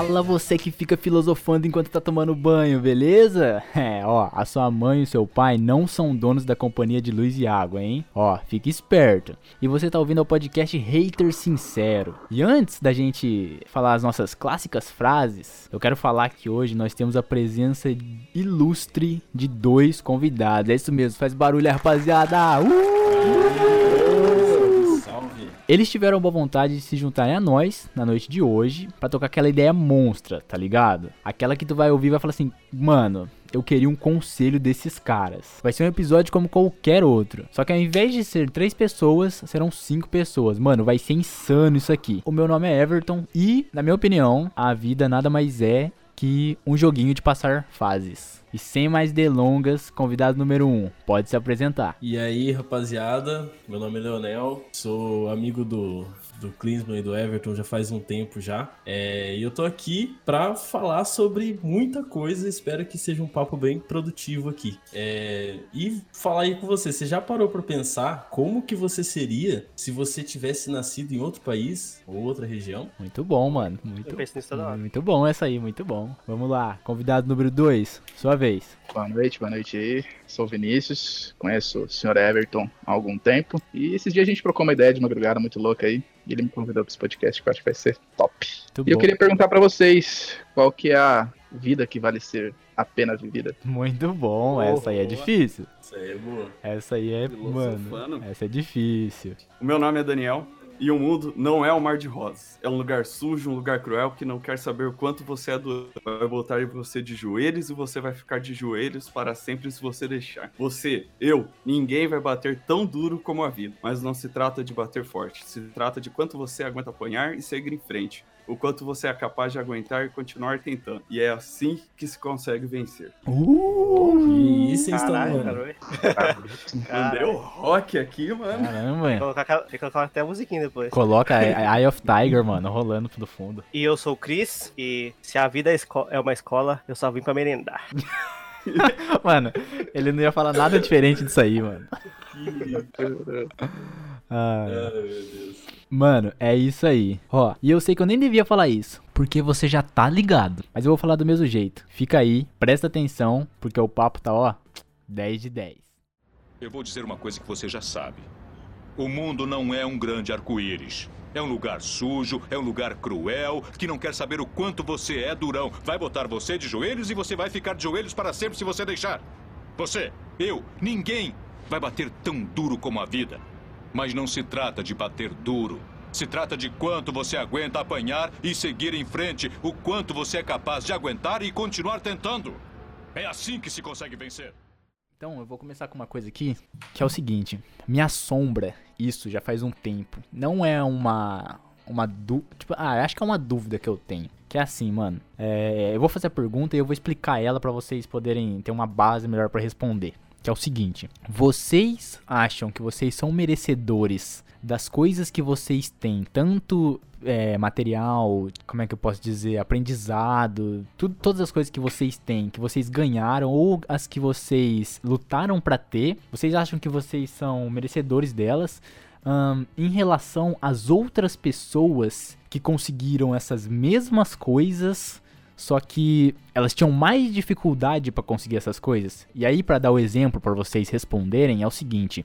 Fala você que fica filosofando enquanto tá tomando banho, beleza? É, ó, a sua mãe e o seu pai não são donos da companhia de luz e água, hein? Ó, fique esperto. E você tá ouvindo o podcast Hater Sincero. E antes da gente falar as nossas clássicas frases, eu quero falar que hoje nós temos a presença ilustre de dois convidados. É isso mesmo, faz barulho, rapaziada! Uh! Eles tiveram boa vontade de se juntarem a nós na noite de hoje para tocar aquela ideia monstra, tá ligado? Aquela que tu vai ouvir e vai falar assim, mano, eu queria um conselho desses caras. Vai ser um episódio como qualquer outro. Só que ao invés de ser três pessoas, serão cinco pessoas. Mano, vai ser insano isso aqui. O meu nome é Everton e, na minha opinião, a vida nada mais é que um joguinho de passar fases. E sem mais delongas, convidado número 1, um, pode se apresentar. E aí, rapaziada, meu nome é Leonel, sou amigo do, do Klinsmann e do Everton já faz um tempo já. É, e eu tô aqui pra falar sobre muita coisa, espero que seja um papo bem produtivo aqui. É, e falar aí com você, você já parou pra pensar como que você seria se você tivesse nascido em outro país ou outra região? Muito bom, mano. Muito, muito bom essa aí, muito bom. Vamos lá, convidado número 2, sua vez. Boa noite, boa noite aí. Sou Vinícius, conheço o Sr. Everton há algum tempo. E esses dias a gente trocou uma ideia de madrugada muito louca aí. E ele me convidou para esse podcast que eu acho que vai ser top. Muito e bom. eu queria perguntar para vocês qual que é a vida que vale ser a pena vivida. Muito bom, oh, essa aí é difícil. Essa aí é boa. Essa aí é, mano, essa é difícil. O meu nome é Daniel, e o mundo não é um mar de rosas. É um lugar sujo, um lugar cruel que não quer saber o quanto você é do. Vai botar você de joelhos e você vai ficar de joelhos para sempre se você deixar. Você, eu, ninguém vai bater tão duro como a vida. Mas não se trata de bater forte. Se trata de quanto você aguenta apanhar e seguir em frente o quanto você é capaz de aguentar e continuar tentando. E é assim que se consegue vencer. Uh! isso, Caralho, Mandei o rock aqui, mano. Caramba, mano. Colocar, colocar até a musiquinha depois. Coloca Eye of Tiger, mano, rolando do fundo. E eu sou o Chris, e se a vida é, é uma escola, eu só vim pra merendar. mano, ele não ia falar nada diferente disso aí, mano. Ah, Ai, meu Deus. Mano, é isso aí. Ó, e eu sei que eu nem devia falar isso, porque você já tá ligado. Mas eu vou falar do mesmo jeito. Fica aí, presta atenção, porque o papo tá, ó, 10 de 10. Eu vou dizer uma coisa que você já sabe. O mundo não é um grande arco-íris. É um lugar sujo, é um lugar cruel, que não quer saber o quanto você é durão. Vai botar você de joelhos e você vai ficar de joelhos para sempre se você deixar. Você, eu, ninguém vai bater tão duro como a vida. Mas não se trata de bater duro. Se trata de quanto você aguenta apanhar e seguir em frente, o quanto você é capaz de aguentar e continuar tentando. É assim que se consegue vencer. Então, eu vou começar com uma coisa aqui, que é o seguinte: me assombra isso já faz um tempo. Não é uma uma dúvida, tipo, ah, acho que é uma dúvida que eu tenho. Que é assim, mano. É, eu vou fazer a pergunta e eu vou explicar ela para vocês poderem ter uma base melhor para responder que é o seguinte: vocês acham que vocês são merecedores das coisas que vocês têm, tanto é, material, como é que eu posso dizer, aprendizado, tudo, todas as coisas que vocês têm, que vocês ganharam ou as que vocês lutaram para ter, vocês acham que vocês são merecedores delas? Um, em relação às outras pessoas que conseguiram essas mesmas coisas só que elas tinham mais dificuldade para conseguir essas coisas. E aí, para dar o exemplo para vocês responderem, é o seguinte: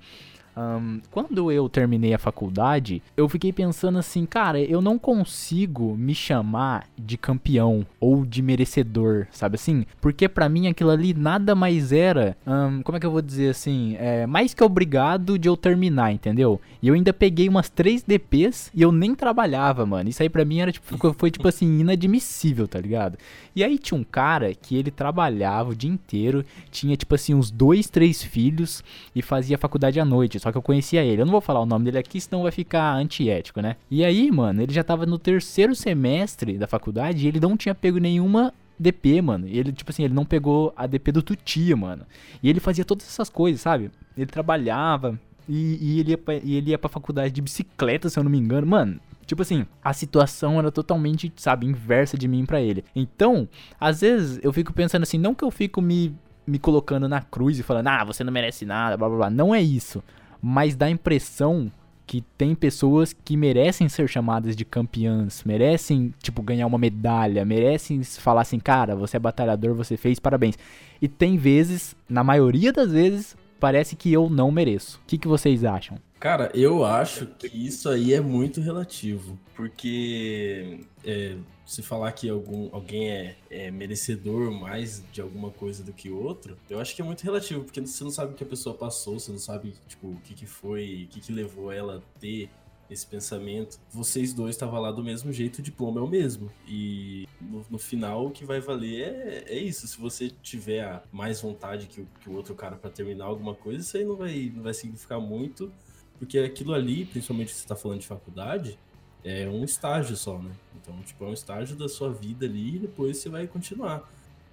um, quando eu terminei a faculdade, eu fiquei pensando assim, cara, eu não consigo me chamar de campeão ou de merecedor, sabe assim? Porque para mim aquilo ali nada mais era, um, como é que eu vou dizer assim, é, mais que obrigado de eu terminar, entendeu? E eu ainda peguei umas 3 DPs e eu nem trabalhava, mano. Isso aí pra mim era tipo, foi tipo assim, inadmissível, tá ligado? E aí tinha um cara que ele trabalhava o dia inteiro, tinha tipo assim uns dois, três filhos e fazia faculdade à noite só que eu conhecia ele. Eu não vou falar o nome dele aqui, senão vai ficar antiético, né? E aí, mano, ele já tava no terceiro semestre da faculdade e ele não tinha pego nenhuma DP, mano. E ele, tipo assim, ele não pegou a DP do Tutia, mano. E ele fazia todas essas coisas, sabe? Ele trabalhava e, e ele, ia pra, e ele ia pra faculdade de bicicleta, se eu não me engano. Mano, Tipo assim, a situação era totalmente, sabe, inversa de mim para ele. Então, às vezes eu fico pensando assim, não que eu fico me, me colocando na cruz e falando, ah, você não merece nada, blá blá blá. Não é isso mas dá a impressão que tem pessoas que merecem ser chamadas de campeãs, merecem, tipo, ganhar uma medalha, merecem falar assim, cara, você é batalhador, você fez, parabéns. E tem vezes, na maioria das vezes, parece que eu não mereço. O que, que vocês acham? Cara, eu acho que isso aí é muito relativo, porque é, se falar que algum, alguém é, é, merecedor mais de alguma coisa do que outro, eu acho que é muito relativo, porque você não sabe o que a pessoa passou, você não sabe tipo, o que, que foi, o que, que levou ela a ter esse pensamento. Vocês dois estavam lá do mesmo jeito, o diploma é o mesmo. E no, no final o que vai valer é, é, isso. Se você tiver mais vontade que o, que o outro cara para terminar alguma coisa, isso aí não vai, não vai significar muito. Porque aquilo ali, principalmente se você tá falando de faculdade, é um estágio só, né? Então, tipo, é um estágio da sua vida ali e depois você vai continuar.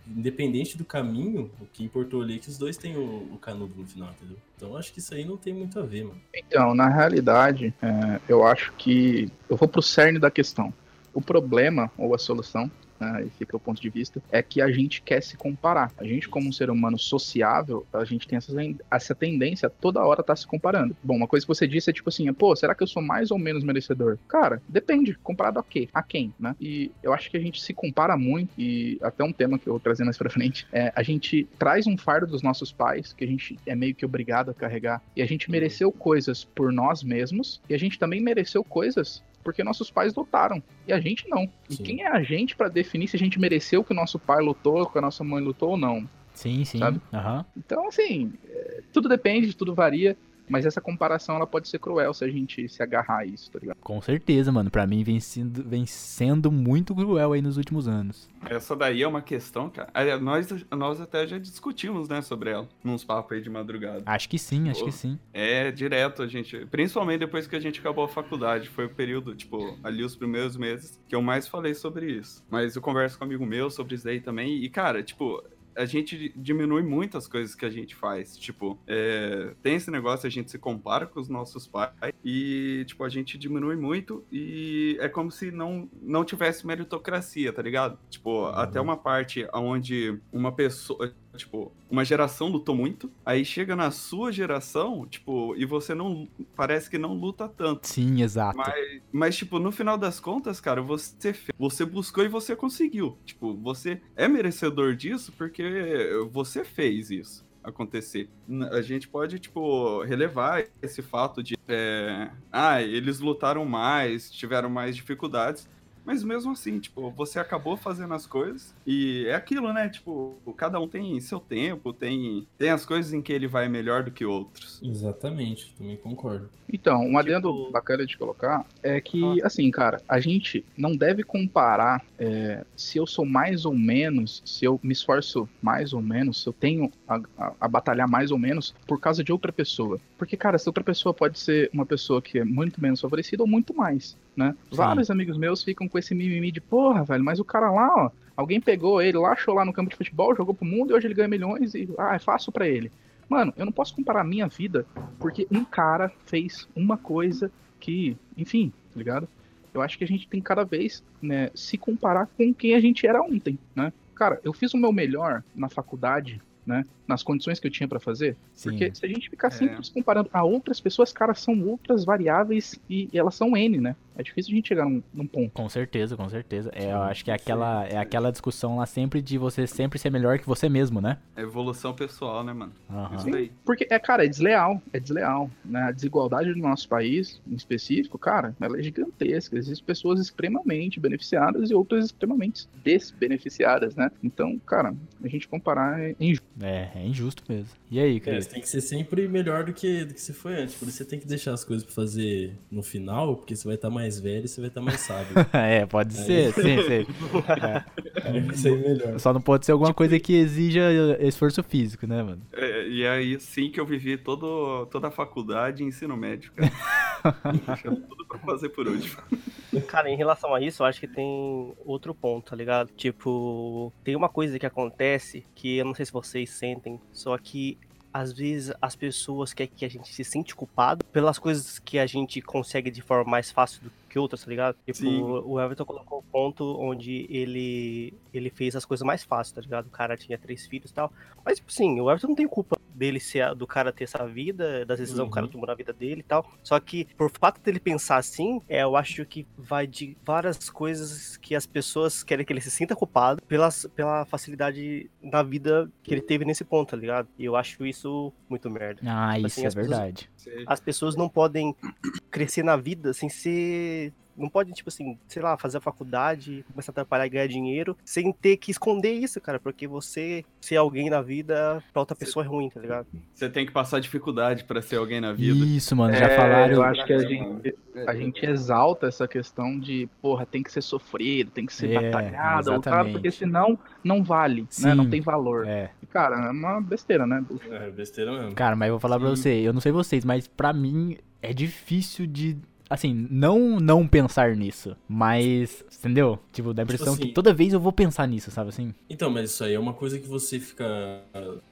Independente do caminho, o que importou ali é que os dois têm o, o canudo no final, entendeu? Então acho que isso aí não tem muito a ver, mano. Então, na realidade, é, eu acho que. Eu vou pro cerne da questão. O problema, ou a solução, né, e fica o ponto de vista, é que a gente quer se comparar. A gente, como um ser humano sociável, a gente tem essa, essa tendência toda hora tá se comparando. Bom, uma coisa que você disse é tipo assim, pô, será que eu sou mais ou menos merecedor? Cara, depende. Comparado a quê? A quem, né? E eu acho que a gente se compara muito, e até um tema que eu vou trazer mais pra frente, é a gente traz um fardo dos nossos pais, que a gente é meio que obrigado a carregar, e a gente mereceu coisas por nós mesmos, e a gente também mereceu coisas porque nossos pais lutaram e a gente não. E Sim. quem é a gente para definir se a gente mereceu que o nosso pai lutou, que a nossa mãe lutou ou não? Sim, sim. Sabe? Uhum. Então, assim, é, tudo depende, tudo varia. Mas essa comparação ela pode ser cruel se a gente se agarrar a isso, tá ligado? Com certeza, mano. Para mim vem sendo, vem sendo muito cruel aí nos últimos anos. Essa daí é uma questão, cara. Nós, nós até já discutimos, né, sobre ela, nos papos aí de madrugada. Acho que sim, acho Pô, que sim. É, direto a gente. Principalmente depois que a gente acabou a faculdade. Foi o período, tipo, ali os primeiros meses que eu mais falei sobre isso. Mas eu converso com um amigo meu sobre isso daí também. E, cara, tipo, a gente diminui muito as coisas que a gente faz. Tipo, é, tem esse negócio, a gente se compara com os nossos pais e, tipo, a gente diminui muito e é como se não, não tivesse meritocracia, tá ligado? Tipo, uhum. até uma parte onde uma pessoa, tipo, uma geração lutou muito, aí chega na sua geração, tipo, e você não. Parece que não luta tanto. Sim, exato. Mas, mas tipo, no final das contas, cara, você, você buscou e você conseguiu. Tipo, você é merecedor disso porque você fez isso acontecer. A gente pode, tipo, relevar esse fato de. É, ah, eles lutaram mais, tiveram mais dificuldades. Mas mesmo assim, tipo, você acabou fazendo as coisas e é aquilo, né? Tipo, cada um tem seu tempo, tem, tem as coisas em que ele vai melhor do que outros. Exatamente, também concordo. Então, um adendo tipo... bacana de colocar é que, ah. assim, cara, a gente não deve comparar é, se eu sou mais ou menos, se eu me esforço mais ou menos, se eu tenho a, a, a batalhar mais ou menos por causa de outra pessoa. Porque, cara, essa outra pessoa pode ser uma pessoa que é muito menos favorecida ou muito mais né? Sim. Vários amigos meus ficam com esse mimimi de porra, velho, mas o cara lá, ó, alguém pegou ele lá, achou lá no campo de futebol, jogou pro mundo e hoje ele ganha milhões e ah, é fácil para ele. Mano, eu não posso comparar a minha vida porque um cara fez uma coisa que, enfim, tá ligado? Eu acho que a gente tem cada vez, né, se comparar com quem a gente era ontem, né? Cara, eu fiz o meu melhor na faculdade né? Nas condições que eu tinha para fazer. Sim. Porque se a gente ficar sempre é. se comparando a outras pessoas, cara, são outras variáveis e elas são N, né? É difícil a gente chegar num, num ponto. Com certeza, com certeza. É, eu acho que é aquela, é aquela discussão lá sempre de você sempre ser melhor que você mesmo, né? É evolução pessoal, né, mano? Uhum. Isso aí. Porque, é, cara, é desleal. É desleal. Né? A desigualdade do nosso país, em específico, cara, ela é gigantesca. Existem pessoas extremamente beneficiadas e outras extremamente desbeneficiadas, né? Então, cara, a gente comparar é injusto. É, é injusto mesmo. E aí, cara? É, você tem que ser sempre melhor do que, do que você foi antes. Por isso você tem que deixar as coisas pra fazer no final, porque você vai estar mais velho e você vai estar mais sábio. é, pode aí... ser, sim, sim. É. Aí vai ser melhor. Só não pode ser alguma tipo... coisa que exija esforço físico, né, mano? É, e é aí sim que eu vivi todo, toda a faculdade e ensino médio, cara. tudo pra fazer por último. Cara, em relação a isso, eu acho que tem outro ponto, tá ligado? Tipo, tem uma coisa que acontece que eu não sei se vocês sentem, só que às vezes as pessoas querem que a gente se sente culpado pelas coisas que a gente consegue de forma mais fácil do que outras, tá ligado? Tipo, Sim. o Everton colocou o ponto onde ele, ele fez as coisas mais fáceis, tá ligado? O cara tinha três filhos e tal. Mas, tipo, sim, o Everton não tem culpa dele ser, do cara ter essa vida, das decisões que o cara Uhum. tomou na vida dele e tal. Só que, por fato dele pensar assim, é, eu acho que vai de várias coisas que as pessoas querem que ele se sinta culpado pelas, pela facilidade na vida que ele teve nesse ponto, tá ligado? E eu acho isso muito merda. Ah, isso Assim, é as pessoas- verdade. As pessoas não podem crescer na vida sem ser. Não podem, tipo assim, sei lá, fazer a faculdade, começar a trabalhar e ganhar dinheiro, sem ter que esconder isso, cara. Porque você ser alguém na vida pra outra pessoa é ruim, tá ligado? Você tem que passar dificuldade pra ser alguém na vida. Isso, mano, já É, falaram. Eu acho que a gente, a gente exalta essa questão de, porra, tem que ser sofrido, tem que ser É, batalhado, lutado, porque senão não vale, né? Não Sim. tem valor. É, E, cara, é uma besteira, né? É besteira mesmo. cara, mas eu vou falar pra Sim. você, eu não sei vocês, mas pra mim é difícil de. Assim, não não pensar nisso, mas, entendeu? Tipo, dá a impressão assim- que toda vez eu vou pensar nisso, sabe assim? Então, mas isso aí é uma coisa que você fica.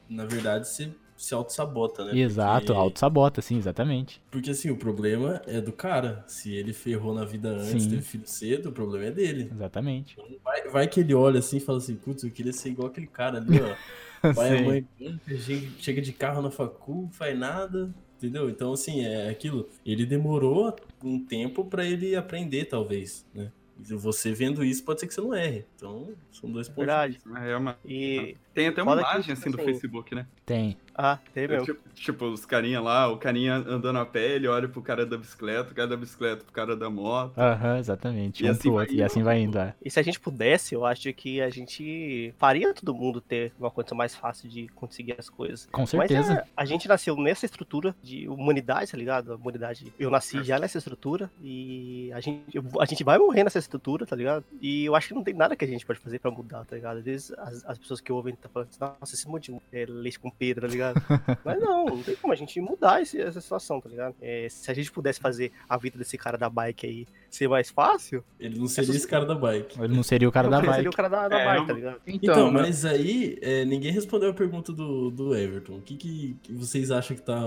Na verdade, você se auto-sabota, né? Exato, Porque- auto-sabota, sim, exatamente. Porque assim, o problema é do cara. Se ele ferrou na vida antes, Sim. teve filho cedo, o problema é dele. Exatamente. Vai, vai que ele olha assim e fala assim, putz, eu queria ser igual aquele cara ali, ó. Pai e mãe, chega- chega de carro na facu, faz nada, entendeu? Então, assim, é aquilo. Ele demorou um tempo pra ele aprender, talvez, né? E Você vendo isso, pode ser que você não erre. Então, são dois pontos. Verdade. É uma... E. Tem até uma imagem tipo assim do assim, Facebook, né? Tem. Ah, tem mesmo. tipo, tipo, os carinha lá, o carinha andando a pé, ele olha pro cara da bicicleta, o cara da bicicleta pro cara da moto. Aham, exatamente. E um assim vai outro. E indo. assim vai indo, é. E se a gente pudesse, eu acho que a gente faria todo mundo ter uma condição mais fácil de conseguir as coisas. Com Mas certeza. é, a gente nasceu nessa estrutura de humanidade, tá ligado? A humanidade. Eu nasci já nessa estrutura e a gente, eu- a gente vai morrer nessa estrutura, tá ligado? E eu acho que não tem nada que a gente pode fazer pra mudar, tá ligado? Às vezes as, as pessoas que ouvem tá falando assim, nossa, esse monte de é, leite com pera, tá ligado? Mas não, não tem como a gente mudar esse- essa situação, tá ligado? É, se a gente pudesse fazer a vida desse cara da bike aí ser mais fácil, Ele não seria esse cara da bike. Ele não seria o cara da seria bike. o cara da, da É, bike, tá ligado? Então, Então, mas aí é, ninguém respondeu a pergunta do, do Everton. O que, que, que vocês acham que tá.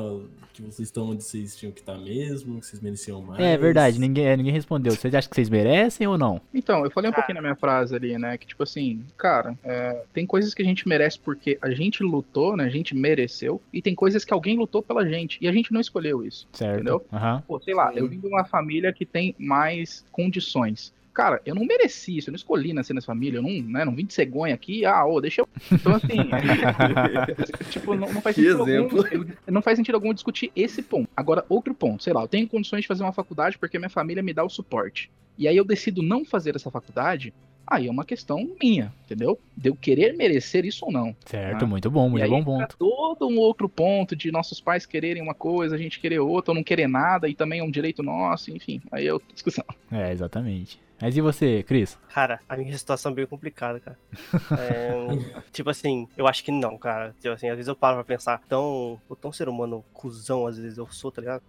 Que vocês estão onde vocês tinham que estar mesmo? Que vocês mereciam mais? É verdade, ninguém, é, ninguém respondeu. Vocês acham que vocês merecem ou não? Então, eu falei um Ah. pouquinho na minha frase ali, né? Que tipo assim, cara, é, tem coisas que a gente merece porque a gente lutou, né? A gente mereceu. E tem coisas que alguém lutou pela gente. E a gente não escolheu isso. Certo? Entendeu? Aham. Pô, sei lá, Sim. eu vim de uma família que tem mais condições. Cara, eu não mereci isso, eu não escolhi nascer nessa família, eu não, né, não vim de cegonha aqui, ah, ô, deixa eu. Então, assim, tipo, não, não faz Que sentido exemplo. algum. não faz sentido algum discutir esse ponto. Agora, outro ponto, sei lá, eu tenho condições de fazer uma faculdade porque minha família me dá o suporte. E aí eu decido não fazer essa faculdade, aí é uma questão minha, entendeu? De eu querer merecer isso ou não. Certo, Ah. muito bom, e muito aí bom ponto. todo um outro ponto de nossos pais quererem uma coisa, a gente querer outra, ou não querer nada, e também é um direito nosso, enfim, aí é outra discussão. É, exatamente. Mas e você, Cris? Cara, a minha situação é bem complicada, cara. É, tipo assim, eu acho que não, cara. Tipo assim, às vezes eu paro pra pensar, tão, o tão ser humano cuzão, às vezes eu sou, tá ligado?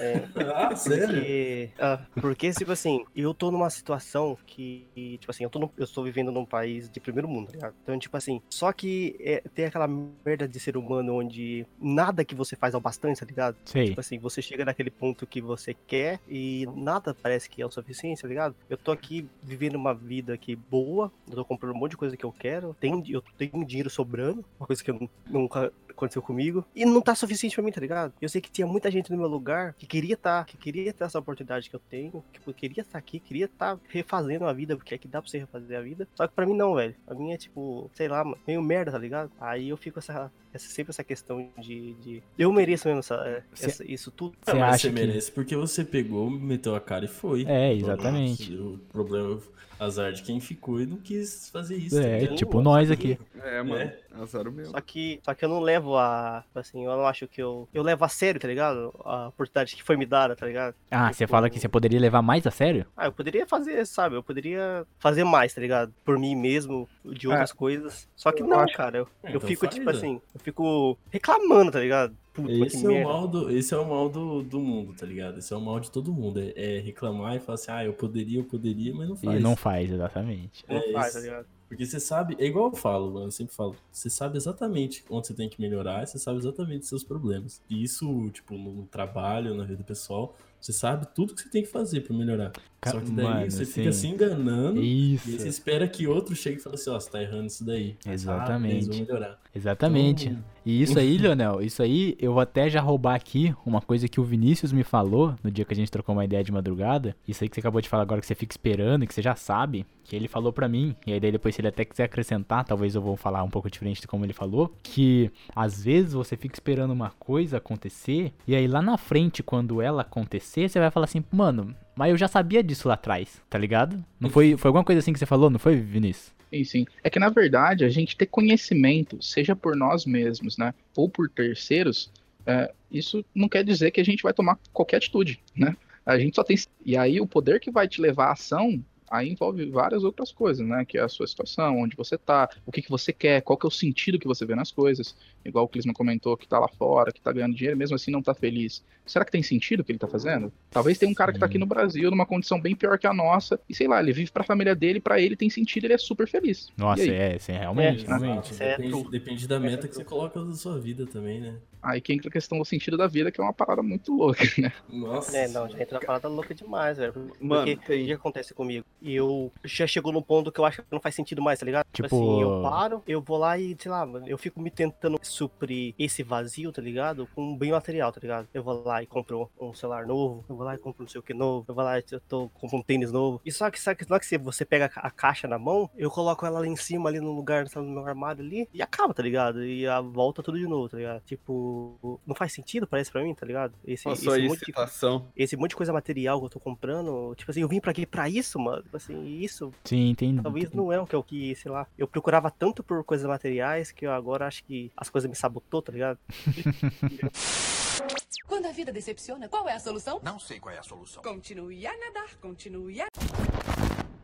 É, Ah, sério? porque, ah, porque, tipo assim, eu tô numa situação que, tipo assim, eu tô, no- eu estou vivendo num país de primeiro mundo, tá ligado? Então, tipo assim, só que é, tem aquela merda de ser humano onde nada que você faz é o bastante, tá ligado? Sei. Tipo assim, você chega naquele ponto que você quer e nada parece que é o suficiente, tá ligado? Eu tô aqui vivendo uma vida aqui boa, eu tô comprando um monte de coisa que eu quero, tenho, eu tenho dinheiro sobrando, uma coisa que eu nu- nunca aconteceu comigo, e não tá suficiente pra mim, tá ligado? Eu sei que tinha muita gente no meu lugar que queria tá, que queria ter essa oportunidade que eu tenho, que eu queria estar aqui, queria estar refazendo a vida, porque é que dá pra você refazer a vida. Só que pra mim não, velho. A minha é tipo, sei lá, meio merda, tá ligado? Aí eu fico essa, essa sempre essa questão de, de eu mereço mesmo essa, é, Cê- essa- isso tudo. Você mas acha você que- merece porque você pegou, meteu a cara e foi. É, exatamente. O problema, azar de quem ficou e não quis fazer isso. tá É, ligado? tipo nós aqui. É, mano. É. Azar o meu. Só que, só que eu não levo a. Assim, eu não acho que eu. Eu levo a sério, tá ligado? A oportunidade que foi me dada, tá ligado? Ah, você Tipo, fala que você poderia levar mais a sério? Ah, eu poderia fazer, sabe? Eu poderia fazer mais, tá ligado? Por mim mesmo, de outras coisas. Só que eu não, acho- cara. Eu, É, eu então fico, faz, tipo assim, eu fico reclamando, tá ligado? Puta, Esse é, o mal do, esse é o mal do, do mundo, tá ligado? Esse é o mal de todo mundo. É, é reclamar e falar assim, ah, eu poderia, eu poderia, mas não faz. E não faz, exatamente. Não É faz, isso. tá ligado? Porque você sabe, é igual eu falo, mano, eu sempre falo, você sabe exatamente onde você tem que melhorar, você sabe exatamente os seus problemas. E isso, tipo, no trabalho, na vida pessoal, Você sabe tudo que você tem que fazer pra melhorar. Só que daí Mano, você sim. fica se enganando Isso. e você espera que outro chegue e fale assim, ó, você tá errando isso daí. Exatamente. Ah, melhorar. Exatamente. Então- E isso aí, Leonel, isso aí eu vou até já roubar aqui uma coisa que o Vinícius me falou no dia que a gente trocou uma ideia de madrugada. Isso aí que você acabou de falar agora que você fica esperando, que você já sabe, que ele falou pra mim. E aí daí depois se ele até quiser acrescentar, talvez eu vou falar um pouco diferente de como ele falou, que às vezes você fica esperando uma coisa acontecer e aí lá na frente quando ela acontecer, você vai falar assim, mano, mas eu já sabia disso lá atrás, tá ligado? Não foi, foi alguma coisa assim que você falou, não foi, Vinícius? Sim, sim. É que na verdade a gente ter conhecimento, seja por nós mesmos, né, ou por terceiros, é, isso não quer dizer que a gente vai tomar qualquer atitude, né? A gente só tem. E aí o poder que vai te levar à ação. Aí envolve várias outras coisas, né? Que é a sua situação, onde você tá, o que, que você quer, qual que é o sentido que você vê nas coisas. Igual o Clisman comentou, que tá lá fora, que tá ganhando dinheiro, mesmo assim não tá feliz. Será que tem sentido o que ele tá fazendo? Talvez tenha um cara que tá aqui no Brasil, numa condição bem pior que a nossa, e sei lá, ele vive pra família dele, pra ele tem sentido, ele é super feliz. Nossa, E é, sim, realmente, É, realmente. Isso é depende, depende da meta que você coloca na sua vida também, né? Aí que entra a questão do sentido da vida, que é uma parada muito louca, né? Nossa. É, não, já entra na parada louca demais, velho. Porque Mano, o tem- que acontece comigo? Eu já chegou num ponto que eu acho que não faz sentido mais, tá ligado? Tipo- assim, eu paro, eu vou lá e, sei lá, eu fico me tentando suprir esse vazio, tá ligado? Com um bem material, tá ligado? Eu vou lá e compro um celular novo, eu vou lá e compro não sei o que novo, eu vou lá e eu tô, compro um tênis novo. E só que, só que, só que se você pega a ca- a caixa na mão, eu coloco ela ali em cima, ali no lugar, no meu armário ali, e acaba, tá ligado? E a volta tudo de novo, tá ligado? Tipo, não faz sentido, parece pra mim, tá ligado? Esse, só esse monte de esse monte de coisa material que eu tô comprando, tipo assim, eu vim pra quê? Pra isso, mano? Tipo assim, isso Sim, entendi. talvez não é o que eu que, sei lá. Eu procurava tanto por coisas materiais que eu agora acho que as coisas me sabotou, tá ligado? Quando a vida decepciona, qual é a solução? Não sei qual é a solução. Continue a nadar, continue a...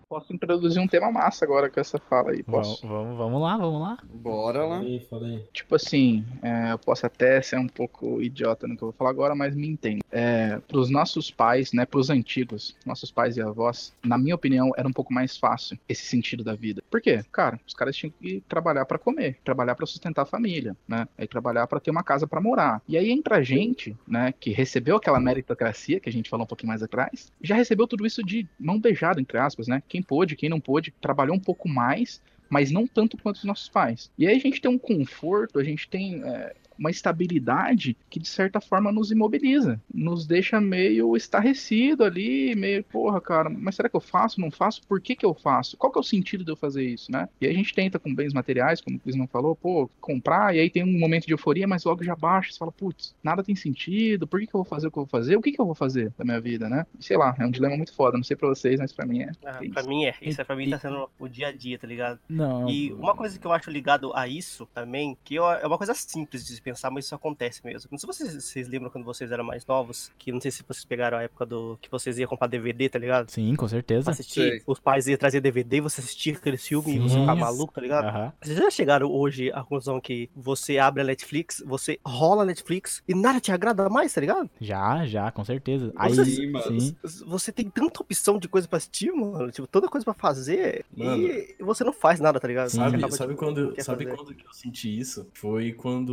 Posso introduzir um tema massa agora com essa fala aí, posso? vamos, vamos lá, vamos lá. Bora lá. Fala aí. Tipo assim, é, eu posso até ser um pouco idiota no que eu vou falar agora, mas me entenda. É, para os nossos pais, né, para os antigos, nossos pais e avós, na minha opinião, era um pouco mais fácil esse sentido da vida. Por quê? Cara, os caras tinham que trabalhar para comer, trabalhar para sustentar a família, né, aí trabalhar para ter uma casa para morar. E aí entra a gente, né, que recebeu aquela meritocracia que a gente falou um pouquinho mais atrás, já recebeu tudo isso de mão beijada, entre aspas, né? Quem pôde, quem não pôde, trabalhou um pouco mais mas não tanto quanto os nossos pais. E aí a gente tem um conforto, a gente tem é, uma estabilidade que de certa forma nos imobiliza, nos deixa meio estarrecido ali, meio, porra, cara, mas será que eu faço, não faço? Por que que eu faço? Qual que é o sentido de eu fazer isso, né? E aí a gente tenta com bens materiais, como o Cris não falou, pô, comprar, e aí tem um momento de euforia, mas logo já baixa, você fala, putz, nada tem sentido, por que que eu vou fazer o que eu vou fazer? O que que eu vou fazer da minha vida, né? Sei lá, é um dilema muito foda, não sei pra vocês, mas pra mim é. Ah, pra mim é. Isso é pra mim tá sendo o dia a dia, tá ligado? Não. E uma coisa que eu acho ligado a isso também, que é uma coisa simples de se pensar, mas isso acontece mesmo. Não sei se vocês, vocês lembram quando vocês eram mais novos, que não sei se vocês pegaram a época do que vocês iam comprar DVD, tá ligado? Sim, com certeza. Pra assistir, Sei. os pais iam trazer DVD, você assistia aquele filme e você ficava maluco, tá ligado? Aham. Vocês já chegaram hoje à conclusão que você abre a Netflix, você rola a Netflix e nada te agrada mais, tá ligado? Já, já, com certeza. Aí, Você- Sim, mano. Você tem tanta opção de coisa pra assistir, mano. Tipo, tanta coisa pra fazer Mano. e você não faz nada, tá ligado? Sim. Sabe, sabe, tipo, quando, sabe fazer. quando que eu senti isso? Foi quando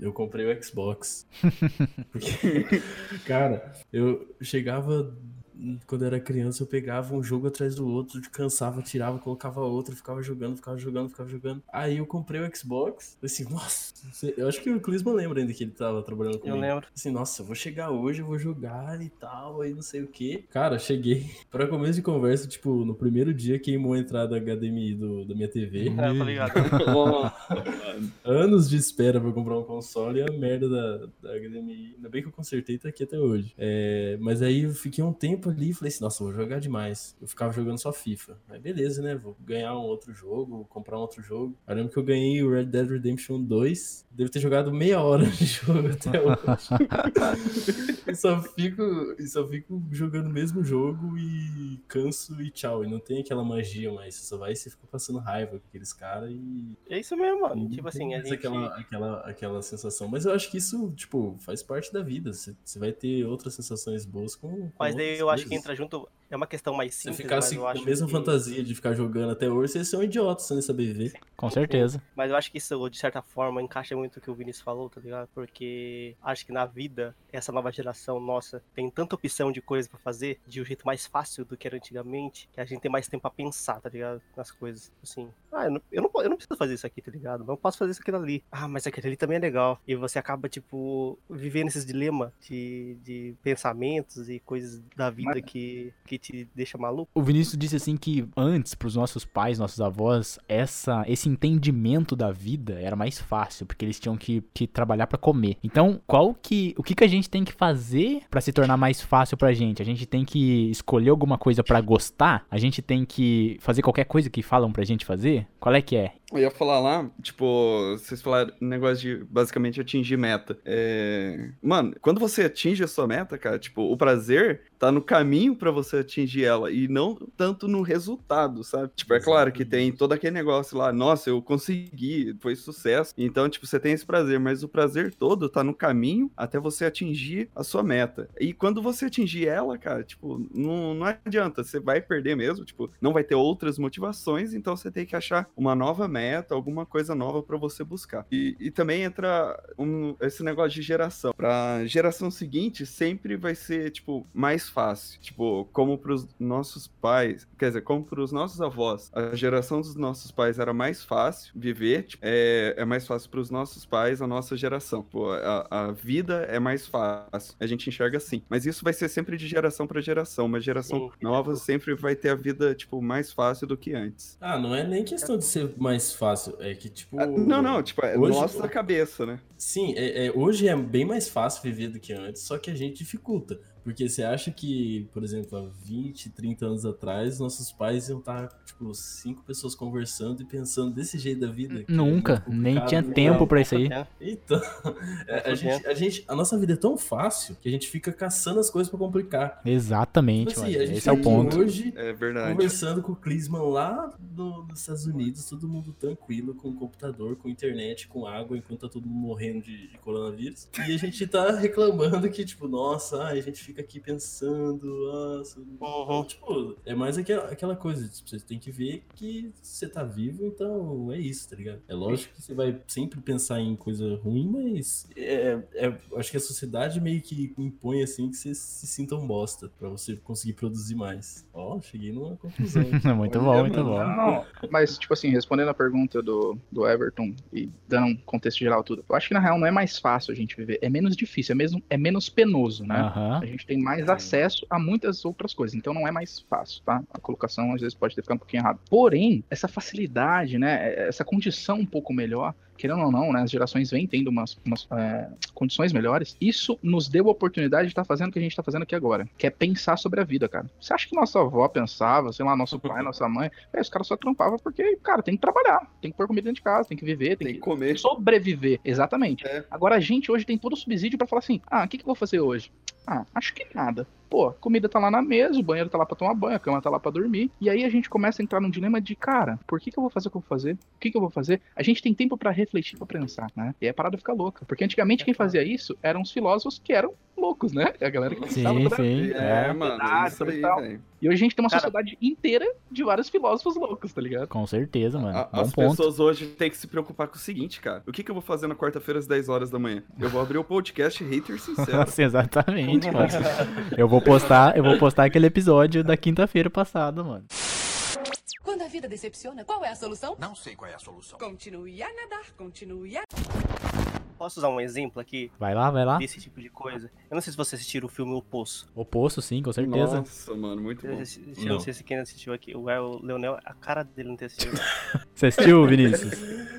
eu comprei o Xbox. Porque, cara, eu chegava. Quando eu era criança, eu pegava um jogo atrás do outro, cansava, tirava, colocava outro, ficava jogando, ficava jogando, ficava jogando. Aí eu comprei o Xbox, assim, nossa, eu acho que o Clisman lembra ainda que ele tava trabalhando Eu comigo. lembro. Assim, nossa, eu vou chegar hoje, eu vou jogar e tal, aí não sei o que. Cara, cheguei pra começo de conversa, tipo, no primeiro dia queimou a entrada HDMI do, da minha TV. É, eu tô ligado. Anos de espera pra comprar um console e a merda da, da HDMI. Ainda bem que eu consertei e tá aqui até hoje. É, mas aí eu fiquei um tempo ali e falei assim, nossa, vou jogar demais. Eu ficava jogando só FIFA. Aí beleza, né? Vou ganhar um outro jogo, comprar um outro jogo. Eu lembro que eu ganhei o Red Dead Redemption 2. Devo ter jogado meia hora de jogo até hoje. e, só fico, e só fico jogando o mesmo jogo e canso e tchau. E não tem aquela magia mais. Você só vai e você fica passando raiva com aqueles caras e É isso mesmo, mano. Tipo assim, a mais gente. aquela, aquela, aquela sensação. Mas eu acho que isso, tipo, faz parte da vida. Você, você vai ter outras sensações boas com. com Mas daí eu acho que coisas. entra junto. É uma questão mais Se simples, você ficasse com a acho mesma que... fantasia de ficar jogando até hoje, você ia ser um idiota sem saber viver. Com certeza. Mas eu acho que isso, de certa forma, encaixa muito o que o Vinícius falou, tá ligado? Porque acho que na vida, essa nova geração nossa tem tanta opção de coisas pra fazer de um jeito mais fácil do que era antigamente, que a gente tem mais tempo pra pensar, tá ligado? Nas coisas. Assim, ah, eu não, eu não, eu não preciso fazer isso aqui, tá ligado? Mas eu posso fazer isso aqui ali. Ah, mas aquele ali também é legal. E você acaba, tipo, vivendo esses dilemas de, de pensamentos e coisas da vida Mas- que, que te deixa maluco. O Vinícius disse assim que antes, pros nossos pais, nossos avós, essa, esse entendimento da vida era mais fácil, porque eles tinham que, que trabalhar pra comer. Então, qual que, o que, que a gente tem que fazer pra se tornar mais fácil pra gente? A gente tem que escolher alguma coisa pra gostar? A gente tem que fazer qualquer coisa que falam pra gente fazer? Qual é que é? Eu ia falar lá, tipo, vocês falaram negócio de basicamente atingir meta. É... Mano, quando você atinge a sua meta, cara, tipo, o prazer tá no caminho pra você atingir ela e não tanto no resultado, sabe? Tipo, é claro que tem todo aquele negócio lá, nossa, eu consegui, foi sucesso. Então, tipo, você tem esse prazer, mas o prazer todo tá no caminho até você atingir a sua meta. E quando você atingir ela, cara, tipo, não, não adianta, você vai perder mesmo, tipo, não vai ter outras motivações, então você tem que achar uma nova meta, alguma coisa nova pra você buscar. E, e também entra um- esse negócio de geração. Pra geração seguinte, sempre vai ser, tipo, mais fácil. Tipo, como pros nossos pais, quer dizer, como pros nossos avós, a geração dos nossos pais era mais fácil viver, tipo, é, é mais fácil pros nossos pais a nossa geração. Pô, a, a vida é mais fácil. A gente enxerga assim. Mas isso vai ser sempre de geração pra geração. Uma geração Sim. nova sempre vai ter a vida, tipo, mais fácil do que antes. Ah, não é nem questão de ser mais fácil, é que, tipo. Ah, Não, não, tipo, é Hoje- nossa cabeça, né? Sim, é, é- hoje é bem mais fácil viver do que antes, só que a gente dificulta. Porque você acha que, por exemplo, há 20, 30 anos atrás, nossos pais iam estar, tipo, cinco pessoas conversando e pensando desse jeito da vida? é Nunca, nem complicado, tinha tempo pra isso aí. É. Então, a, gente, a, gente, a nossa vida é tão fácil que a gente fica caçando as coisas pra complicar. Exatamente, Tipo assim, mano. a gente Esse é o ponto. Hoje, É verdade. conversando com o Clisman lá no- nos Estados Unidos, todo mundo tranquilo, com computador, com internet, com água, enquanto tá todo mundo morrendo de, de coronavírus. E a gente tá reclamando que, tipo, nossa, a gente fica aqui pensando, nossa. Uhum. Tipo, é mais aquela, aquela coisa, tipo, você tem que ver que você tá vivo, então é isso, tá ligado? É lógico que você vai sempre pensar em coisa ruim, mas é, é- acho que a sociedade meio que impõe assim que você se sinta um bosta pra você conseguir produzir mais. Ó, cheguei numa conclusão. muito bom, muito bom. Não, mas, tipo assim, respondendo a pergunta do, do Everton e dando um contexto geral tudo, eu acho que na real não é mais fácil a gente viver, é menos difícil, é, mesmo, é menos penoso, né? Aham. Gente tem mais acesso a muitas outras coisas, então não é mais fácil, tá? A colocação às vezes pode ter ficado um pouquinho errado. Porém, essa facilidade, né, essa condição um pouco melhor, querendo ou não, né, as gerações vêm tendo umas, umas, é, condições melhores, isso nos deu a oportunidade de estar fazendo o que a gente está fazendo aqui agora, que é pensar sobre a vida, cara. Você acha que nossa avó pensava, sei lá, nosso pai, nossa mãe, é, os caras só trampavam porque, cara, tem que trabalhar, tem que pôr comida dentro de casa, tem que viver, tem, Tem que comer. sobreviver, exatamente. É. Agora a gente hoje tem todo o subsídio pra falar assim: ah, o que, que eu vou fazer hoje? Ah, acho que nada. Pô, a comida tá lá na mesa, o banheiro tá lá pra tomar banho, a cama tá lá pra dormir. E aí a gente começa a entrar num dilema de, cara, por que, que eu vou fazer o que eu vou fazer? O que, que eu vou fazer? A gente tem tempo pra refletir, pra pensar, né? E aí a parada fica louca. Porque antigamente quem fazia isso eram os filósofos que eram loucos, né? A galera que pensava Sim, sim. É, É, mano, isso aí, tal. velho. E hoje a gente tem uma Cara- sociedade inteira de vários filósofos loucos, tá ligado? com certeza, mano. A- Bom As ponto. pessoas hoje têm que se preocupar com o seguinte, cara. O que, que eu vou fazer na quarta-feira às 10 horas da manhã? Eu vou abrir o podcast Hater Sincero. Nossa, exatamente, mano. Eu vou postar, eu vou postar aquele episódio da quinta-feira passada, mano. Quando a vida decepciona, qual é a solução? Não sei qual é a solução. Continue a nadar, continue a... Posso usar um exemplo aqui Vai lá, vai lá. desse tipo de coisa? Eu não sei se vocês assistiram o filme O Poço. O poço, sim, com certeza. Nossa, mano, muito bom. Eu não, Não. sei se quem assistiu aqui. O o Leonel, a cara dele não ter assistido. Você assistiu, Vinícius?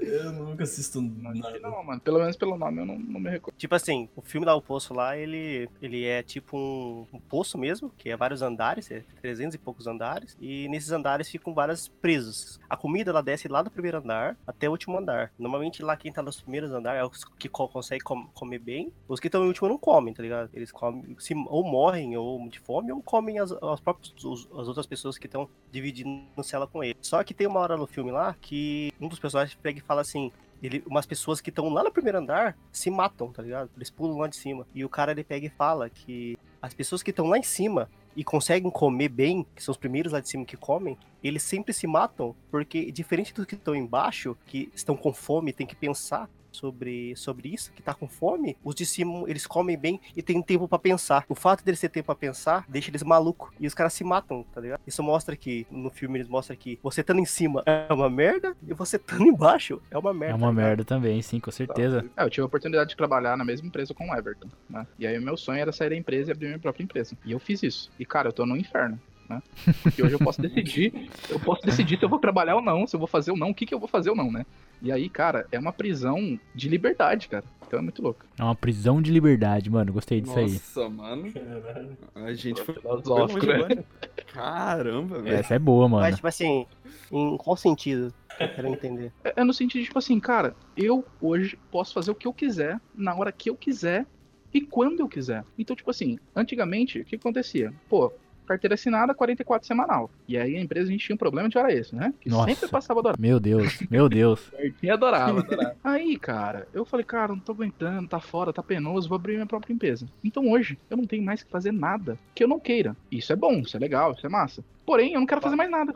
Eu nunca assisto nada. Não, mano. Pelo menos pelo nome eu não, não me recordo. tipo assim, o filme lá, O Poço lá, ele, ele é tipo um, um poço mesmo, que é vários andares, é 300 e poucos andares. E nesses andares ficam vários presos. A comida, ela desce lá do primeiro andar até o último andar. Normalmente lá quem tá nos primeiros andares é os que co- conseguem com- comer bem. Os que estão no último não comem, tá ligado? Eles comem, se, ou morrem ou de fome ou comem as, as próprias os- as outras pessoas que estão dividindo cela com ele. Só que tem uma hora no filme lá que um dos personagens pega e fala assim: ele, umas pessoas que estão lá no primeiro andar se matam, tá ligado? Eles pulam lá de cima. E o cara ele pega e fala que as pessoas que estão lá em cima e conseguem comer bem, que são os primeiros lá de cima que comem, eles sempre se matam, porque diferente dos que estão embaixo, que estão com fome, tem que pensar sobre, sobre isso, que tá com fome, os de cima, eles comem bem e tem tempo para pensar. O fato deles ter tempo pra pensar deixa eles malucos. E os caras se matam, tá ligado? Isso mostra que, no filme, eles mostram que você estando em cima é uma merda e você estando embaixo é uma merda. É uma tá merda também, sim, com certeza. É, eu tive a oportunidade de trabalhar na mesma empresa com o Everton, né? E aí o meu sonho era sair da empresa e abrir minha própria empresa. E eu fiz isso. E, cara, eu tô no inferno. Né? Porque hoje eu posso decidir, eu posso decidir se eu vou trabalhar ou não, se eu vou fazer ou não, o que, que eu vou fazer ou não, né? E aí, cara, é uma prisão de liberdade, cara. Então é muito louco. É uma prisão de liberdade, mano. Gostei disso aí. Nossa, mano. Caralho. A gente foi Filosófico, né? agora. Caramba, velho. Essa é boa, mano. Mas, tipo assim, em qual sentido? Eu quero entender. É, é no sentido de, tipo assim, cara, eu hoje posso fazer o que eu quiser, na hora que eu quiser e quando eu quiser. Então, tipo assim, antigamente, o que acontecia? Pô, carteira assinada, 44 semanal. E aí a empresa a gente tinha um problema de hora extra, né? Que Nossa. sempre passava do horário. Meu Deus, meu Deus. E adorava, adorava. Aí, cara, eu falei, cara, não tô aguentando, tá fora, tá penoso, vou abrir minha própria empresa. Então hoje, eu não tenho mais que fazer nada que eu não queira. Isso é bom, isso é legal, isso é massa. Porém, eu não quero fazer mais nada.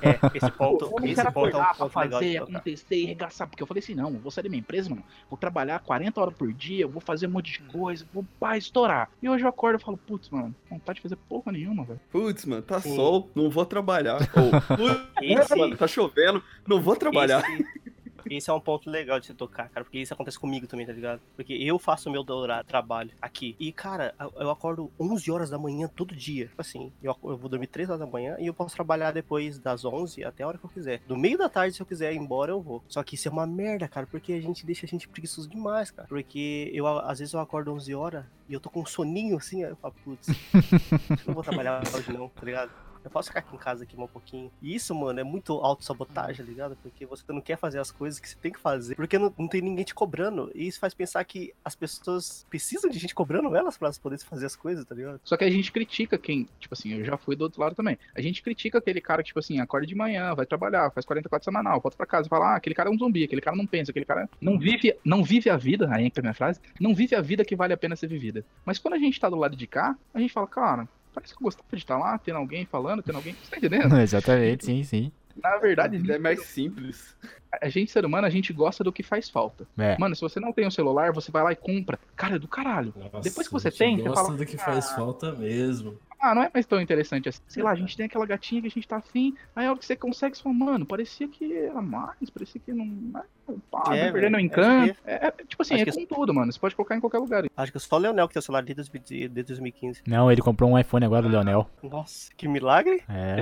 É, esse ponto, Eu esse ponto é um ponto legal fazer, tocar. acontecer arregaçar. Porque eu falei assim, não, eu vou sair da minha empresa, mano. Vou trabalhar 40 horas por dia, eu vou fazer um monte de coisa, vou pá, estourar. E hoje eu acordo e falo, putz, mano, vontade de fazer porra nenhuma, velho. Putz, mano, tá Sim. sol, não vou trabalhar. Ou, putz, Esse- mano, tá chovendo, não vou trabalhar. Esse, esse é um ponto legal de se tocar, cara, porque isso acontece comigo também, tá ligado? Porque eu faço meu trabalho aqui. E, cara, eu- acordo 11 horas da manhã todo dia. Tipo assim, eu, eu vou dormir 3 horas da manhã e eu posso trabalhar depois das 11 até a hora que eu quiser. No meio da tarde, se eu quiser ir embora, eu vou. Só que isso é uma merda, cara, porque a gente deixa a gente preguiçoso demais, cara. Porque eu, às vezes, eu acordo 11 horas e eu tô com um soninho assim, aí eu falo, putz, não vou trabalhar hoje não, tá ligado? Eu posso ficar aqui em casa aqui um pouquinho. E isso, mano, é muito autossabotagem, tá ligado? Porque você não quer fazer as coisas que você tem que fazer. Porque não, não tem ninguém te cobrando. E isso faz pensar que as pessoas precisam de gente cobrando elas pra elas poderem fazer as coisas, tá ligado? Só que a gente critica quem, tipo assim, eu já fui do outro lado também. A gente critica aquele cara que, tipo assim, acorda de manhã, vai trabalhar, faz 44 semanal, volta pra casa e fala, ah, aquele cara é um zumbi, aquele cara não pensa, aquele cara não vive, não vive a vida, aí entra a minha frase, não vive a vida que vale a pena ser vivida. Mas quando a gente tá do lado de cá, a gente fala, cara, parece que eu gostava de estar lá, tendo alguém falando, tendo alguém. Você tá entendendo? Exatamente, sim, sim. Na verdade, É mais simples. a gente, ser humano, a gente gosta do que faz falta. É. Mano, se você não tem um celular, você vai lá e compra. Cara, é do caralho. Nossa, Depois que você a gente tem, você gosta fala, do que faz "Ah." falta mesmo. Ah, não é mais tão interessante assim. Sei lá, a gente tem aquela gatinha que a gente tá afim. Aí a hora que você consegue, você fala, mano, parecia que era mais, parecia que não. Ah, pá, É, vai perdendo o velho, encanto. É, é, tipo assim, acho é que com tudo, mano. Você pode colocar em qualquer lugar. Acho que só o Leonel que tem o celular desde 2000 desde 2015. Não, ele comprou um iPhone agora do Leonel. Nossa, que milagre. É.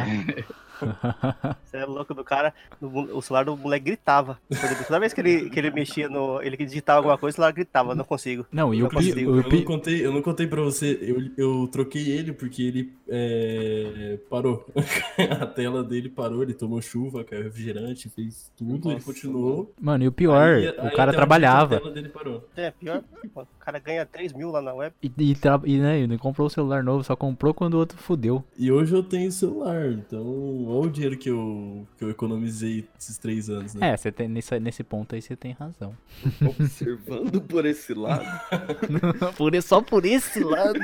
Você é louco do cara. no- o celular do moleque gritava. Toda vez que ele, que ele mexia no. Ele digitava alguma coisa, o celular gritava. Não consigo. Não, e o, pi, Eu não contei, eu não contei pra você, eu, eu troquei ele porque ele é, parou. A tela dele parou, ele tomou chuva, caiu refrigerante, fez tudo, ele Nossa, continuou. Mano, e o pior, Aí- aí o até cara trabalhava. A tela dele parou. É, pior. O cara ganha 3 mil lá na web. E, e, e, né, e não comprou o celular novo, só comprou quando o outro fudeu. E hoje eu tenho celular, então olha o dinheiro que eu, que eu economizei esses três anos, né? É, você tem, nesse, nesse ponto aí você tem razão. Observando por esse lado. por, só por esse lado.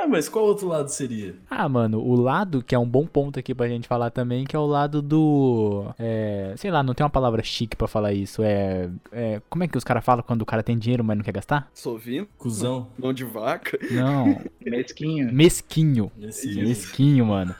Ah, mas qual outro lado seria? Ah, mano, o lado que é um bom ponto aqui pra gente falar também, que é o lado do. É, sei lá, não tem uma palavra chique pra falar isso. É. é, como é que os caras falam quando o cara tem dinheiro, mas não quer gastar? Sovino, Cusão. mão de vaca. Não. Mesquinho. mesquinho. Nesse Mesquinho, mano.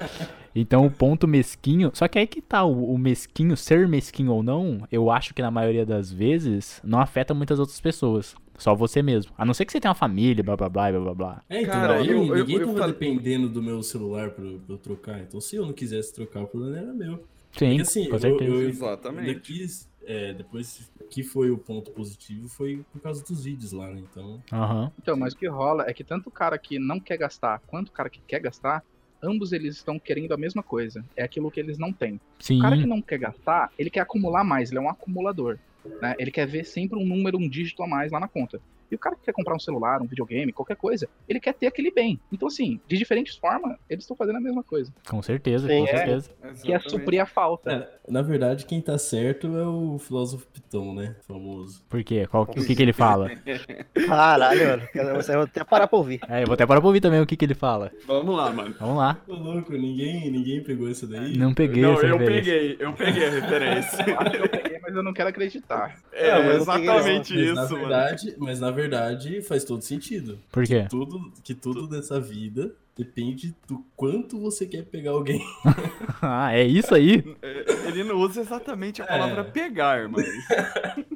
Então o ponto mesquinho. Só que aí que tá, o, o mesquinho, ser mesquinho ou não, eu acho que na maioria das vezes não afeta muitas outras pessoas. Só você mesmo. A não ser que você tenha uma família, blá blá blá blá blá blá. É, então, Cara, aí eu- ninguém eu- eu tava falei- dependendo do meu celular pra, eu- pra eu trocar. Então, se eu não quisesse trocar, o problema era meu. Sim, Porque assim, com eu, certeza. eu, Exatamente. quis, é, depois que foi o ponto positivo foi por causa dos vídeos lá, né? Então, Aham. Então, mas o que rola é que tanto o cara que não quer gastar quanto o cara que quer gastar, ambos eles estão querendo a mesma coisa. É aquilo que eles não têm. Sim. O cara que não quer gastar, ele quer acumular mais, ele é um acumulador. né? Ele quer ver sempre um número, um dígito a mais lá na conta. E o cara que quer comprar um celular, um videogame, qualquer coisa, ele quer ter aquele bem. Então, assim, de diferentes formas, eles estão fazendo a mesma coisa. Com certeza, Sim, com é. certeza. Que é suprir a falta. É, na verdade, quem tá certo é o filósofo Piton, né? Famoso. Por quê? Qual, o que, que ele fala? Caralho, mano. Eu vou até parar pra ouvir. É, eu vou até parar pra ouvir também o que, que ele fala. Vamos lá, mano. Vamos lá. Ô, louco, ninguém, ninguém pegou isso daí? Não peguei não, essa eu referência. peguei, eu peguei a referência. Eu peguei, mas eu não quero acreditar. É, mas peguei exatamente Mas isso, na, mano. verdade, mas na verdade faz todo sentido. Por quê? Tudo, que tudo dessa vida depende do quanto você quer pegar alguém. Ah, é isso aí? É, Ele não usa exatamente a palavra É. pegar, mas.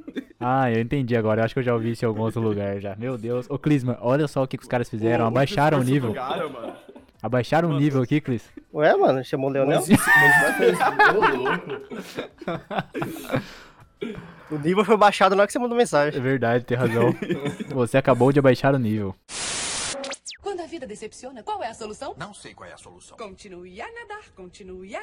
Ah, eu entendi agora. Eu acho que eu já ouvi isso em algum outro lugar já. Meu Deus. Ô, Clisma, olha só o que, que os caras fizeram. Abaixaram o nível. Cara, mano. Abaixaram o nível aqui, Clis. Ué, mano, chamou o Leonel? Mas isso, mas isso. O nível foi baixado na hora que você mandou É mensagem. verdade, tem razão. Você acabou de abaixar o nível. Quando a vida decepciona, qual é a solução? Não sei qual é a solução. Continue a nadar, continue a...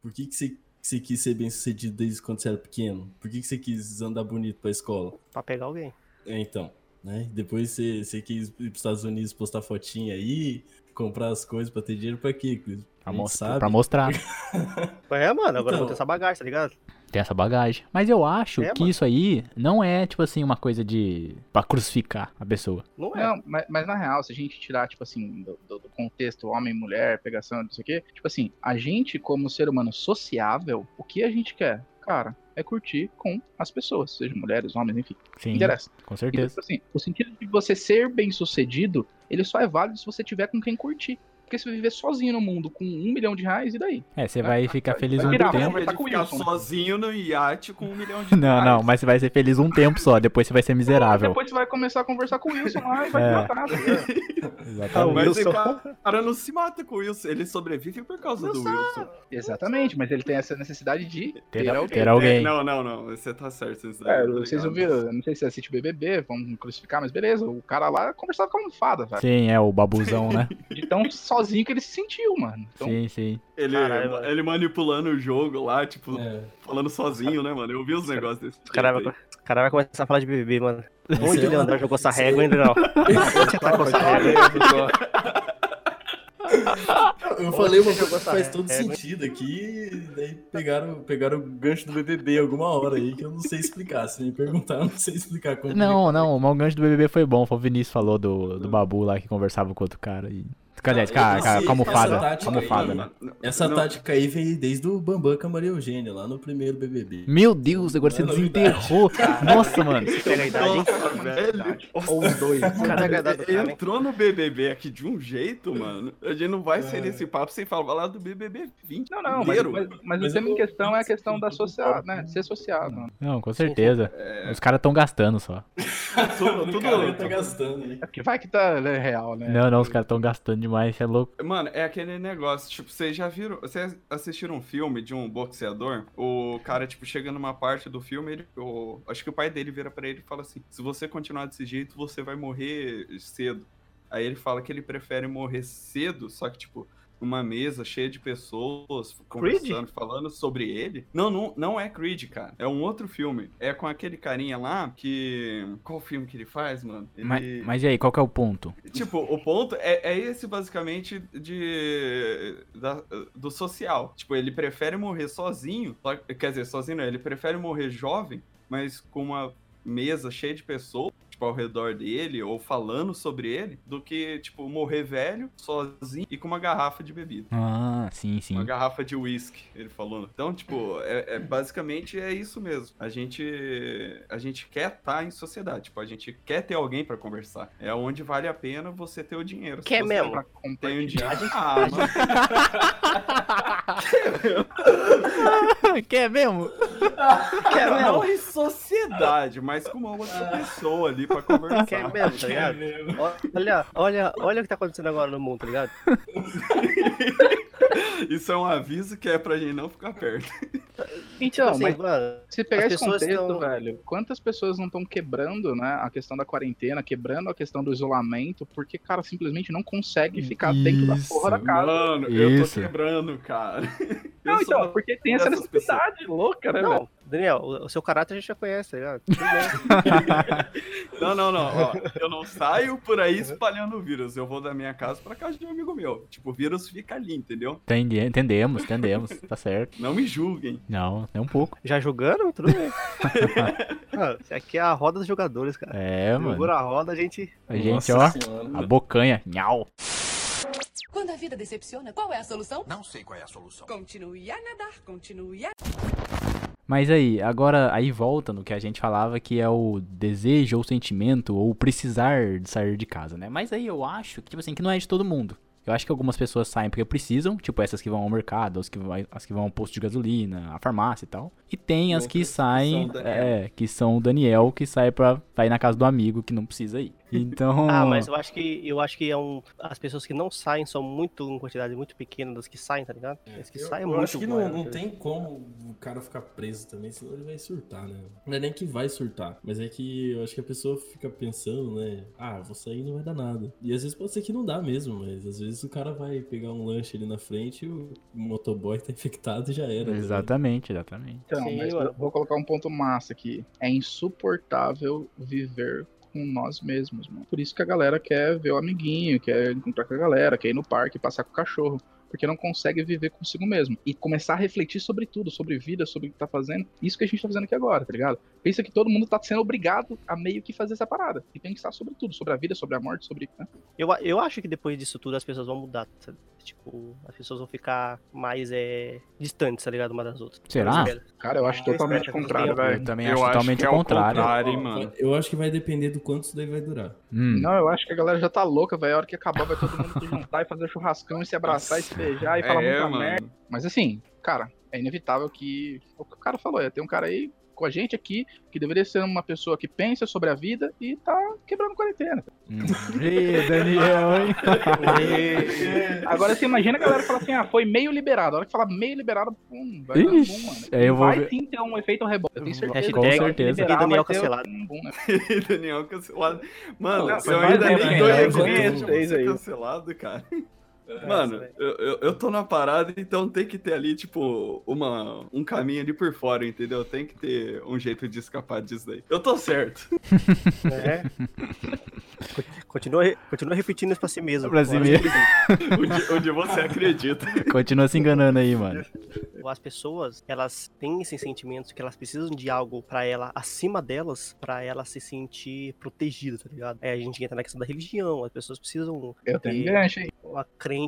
Por que, que você, que você quis ser bem sucedido desde quando você era pequeno? Por que, que você quis andar bonito pra escola? Pra pegar alguém. É, então. Né? Depois você, você quis ir pros Estados Unidos postar fotinha aí, comprar as coisas pra ter dinheiro pra quê, Cris? Pra, gente mostrar, sabe. pra mostrar. É, mano, agora eu Então. vou ter essa bagagem, tá ligado? Tem essa bagagem. Mas eu acho É, que mano. isso aí não é, tipo assim, uma coisa de. pra crucificar a pessoa. Não é. Não, mas, mas na real, se a gente tirar, tipo assim, do, do- do contexto homem, mulher, pegação, não sei o quê, tipo assim, a gente, como ser humano sociável, o que a gente quer? Cara, é curtir com as pessoas, seja mulheres, homens, enfim, Sim, interessa. com Então, certeza. tipo assim, o sentido de você ser bem sucedido, ele só é válido se você tiver com quem curtir. Porque se você viver sozinho no mundo com um milhão de reais, e daí? É, você vai ficar feliz vai um virar, tempo. vai- com o ficar Wilson. sozinho no iate com um milhão de Não, reais. não, mas você vai ser feliz um tempo só, depois você vai ser miserável. Depois você vai começar a conversar com o Wilson lá e vai É. te matar. ligado? Exatamente. Mas Wilson. o cara não se mata com o Wilson, ele sobrevive por causa do Wilson. Exatamente, mas ele tem essa necessidade de ter, Ter, alguém. ter alguém. É, não, não, não, você tá certo. Isso É, tá vocês ouviram, eu não sei se você assiste BBB, vamos crucificar, mas beleza, o cara lá conversava com a almofada, velho. Sim, é o babuzão, né? De tão sozinho que ele se sentiu, mano. Então, Sim, sim. Ele, Caralho, mano. ele manipulando o jogo lá, tipo, É. falando sozinho, né, mano? Eu vi os negócios desse. O cara, vai, o cara vai começar a falar de BBB, mano. Onde é o jogou essa régua é- ainda não? Onde você tá com essa régua? Eu falei uma Onde coisa que faz todo sentido aqui, daí pegaram, pegaram o gancho do BBB alguma hora aí que eu não sei explicar. Se me perguntar, eu não sei explicar como. Não, não, o mau gancho do BBB foi bom. Foi o Vinícius falou do, do babu lá que conversava com outro cara. E... Cadê? Não, Cara, eu cara, sei com a almofada. essa tática aí, Almofada, mano. né? Essa Não, tática aí veio desde o Bambam com a Maria Eugênia, lá no primeiro BBB. Meu Deus, agora você é desenterrou. Nossa, mano. Pega a idade, hein? Nossa, velho. ou os dois. Entrou no BBB aqui de um jeito, mano. A gente não vai sair desse papo sem falar do BBB 20 Não, não, mas, inteiro. mas, mas Mas o tema em questão é a questão da social, né? Ser sociável. mano. Não, com certeza. Os caras tão gastando só. Tudo, tudo, cara tá gastando aí. É porque vai que tá né, real, né? Não, não, os caras tão gastando demais, você é louco. Mano, é aquele negócio, tipo, vocês já viram, vocês assistiram um filme de um boxeador? O cara, tipo, chega numa parte do filme, ele, o, acho que o pai dele vira pra ele e fala assim, se você continuar desse jeito, você vai morrer cedo. Aí ele fala que ele prefere morrer cedo, só que, tipo, numa mesa cheia de pessoas conversando, falando sobre ele. Não, não, não é Creed, cara. É um outro filme. É com aquele carinha lá que... Qual filme que ele faz, mano? Ele... Mas, mas e aí, qual que é o ponto? Tipo, o ponto é, é esse basicamente de da- do social. Tipo, ele prefere morrer sozinho, quer dizer, sozinho não, ele prefere morrer jovem, mas com uma mesa cheia de pessoas, tipo, ao redor dele, ou falando sobre ele, do que, tipo, morrer velho, sozinho e com uma garrafa de bebida. Ah, sim, sim. Uma garrafa de uísque, ele falou. Então, tipo, é, é- basicamente é isso mesmo. A gente a gente quer estar em sociedade, tipo, a gente quer ter alguém pra conversar. É onde vale a pena você ter o dinheiro. Quer mesmo? Pra Tem um compartilhar. dinheiro. Ah, mano. Quer mesmo? Quer Não mesmo? em sociedade, mas com uma outra pessoa ali pra conversar. Quer mesmo, tá ligado? Olha, olha, olha o que tá acontecendo agora no mundo, tá ligado? Isso é um aviso que é pra gente não ficar perto. Então, Tipo assim, mas mano, se pegar esse pessoas contexto, tão- velho, quantas pessoas não estão quebrando, né, a questão da quarentena, quebrando a questão do isolamento, porque, cara, simplesmente não consegue ficar dentro da porra da Isso. casa. Mano, eu tô Isso. quebrando, cara. Não, Eu então, porque tem essa necessidade louca, né, velho? Daniel, o, seu caráter a gente já conhece, tá ligado? Não, não, não. ó, eu não saio por aí espalhando o vírus. Eu vou da minha casa pra casa de um amigo meu. Tipo, o vírus fica ali, entendeu? Entendi, entendemos, entendemos. Tá certo. Não me julguem. Não, nem um pouco. já jogando? Tudo bem. Ah, isso aqui é a roda dos jogadores, cara. É, mano. na roda, a gente. A gente, Nossa ó, Senhora. a bocanha. Nhau. Quando a vida decepciona, qual é a solução? Não sei qual é a solução. Continue a nadar, continue a... Mas aí, agora, aí volta no que a gente falava que é o desejo ou sentimento ou precisar de sair de casa, né? Mas aí eu acho que, tipo assim, que não é de todo mundo. Eu acho que algumas pessoas saem porque precisam, tipo essas que vão ao mercado, as que, vai, as que vão ao posto de gasolina, à farmácia e tal. E tem as que que saem, Daniel. é, que são o Daniel, que sai pra, pra ir na casa do amigo que não precisa ir. Então. Ah, mas eu acho que eu acho que é um. As pessoas que não saem são muito em quantidade muito pequena das que saem, tá ligado? As que Eu, saem é eu muito acho que não, não tá tem como o cara ficar preso também, senão ele vai surtar, né? Não é nem que vai surtar, mas é que eu acho que a pessoa fica pensando, né? Ah, vou sair e não vai dar nada. E às vezes pode ser que não dá mesmo, mas às vezes o cara vai pegar um lanche ali na frente e o motoboy tá infectado e já era. né? Exatamente, exatamente. Então, Sim, vou colocar um ponto massa aqui. É insuportável viver com nós mesmos, mano. Por isso que a galera quer ver o amiguinho, quer encontrar com a galera, quer ir no parque, passar com o cachorro. Porque não consegue viver consigo mesmo. E começar a refletir sobre tudo, sobre vida, sobre o que tá fazendo. Isso que a gente tá fazendo aqui agora, tá ligado? Pensa que todo mundo tá sendo obrigado a meio que fazer essa parada. E pensar sobre tudo, sobre a vida, sobre a morte, sobre. né? Eu, eu acho que depois disso tudo as pessoas vão mudar. sabe? Tipo, as pessoas vão ficar mais é, distantes, tá ligado? Uma das outras. Será? Cara, eu acho Eu totalmente contrário, velho. Eu também Eu acho acho totalmente é contrário. contrário. hein, mano? Eu acho que vai depender do quanto isso daí vai durar. Hum. Não, eu acho que a galera já tá louca, velho. A hora que acabar, vai todo mundo se juntar e fazer churrascão e se abraçar e se beijar e falar É, muita mano. merda. Mas assim, cara, é inevitável que. O que o cara falou, é, tem um cara aí com a gente aqui que deveria ser uma pessoa que pensa sobre a vida e tá quebrando quarentena. Ih, Daniel, hein? Agora você imagina a galera falar assim, ah, foi meio liberado. A hora que falar meio liberado, pum, vai dar um Ixi, boom, mano. aí eu vou vai ver- sim ter um efeito rebote. Eu tenho certeza. Que certeza. liberar, Daniel vai ter cancelado. um boom, né? Daniel cancelado. Mano, Não, ainda né? vocês ser aí. cancelado, cara. Mano, eu, eu, eu tô na parada, então tem que ter ali, tipo, uma, um caminho ali por fora, entendeu? Tem que ter um jeito de escapar disso daí. Eu tô certo. É. Continua, continua repetindo isso pra si mesmo. Pra si mesmo. Onde, onde você acredita. Continua se enganando aí, mano. As pessoas, elas têm esses sentimentos que elas precisam de algo pra ela, acima delas, pra ela se sentir protegida, tá ligado? É, a gente entra na questão da religião, as pessoas precisam Eu tenho aí. uma crente,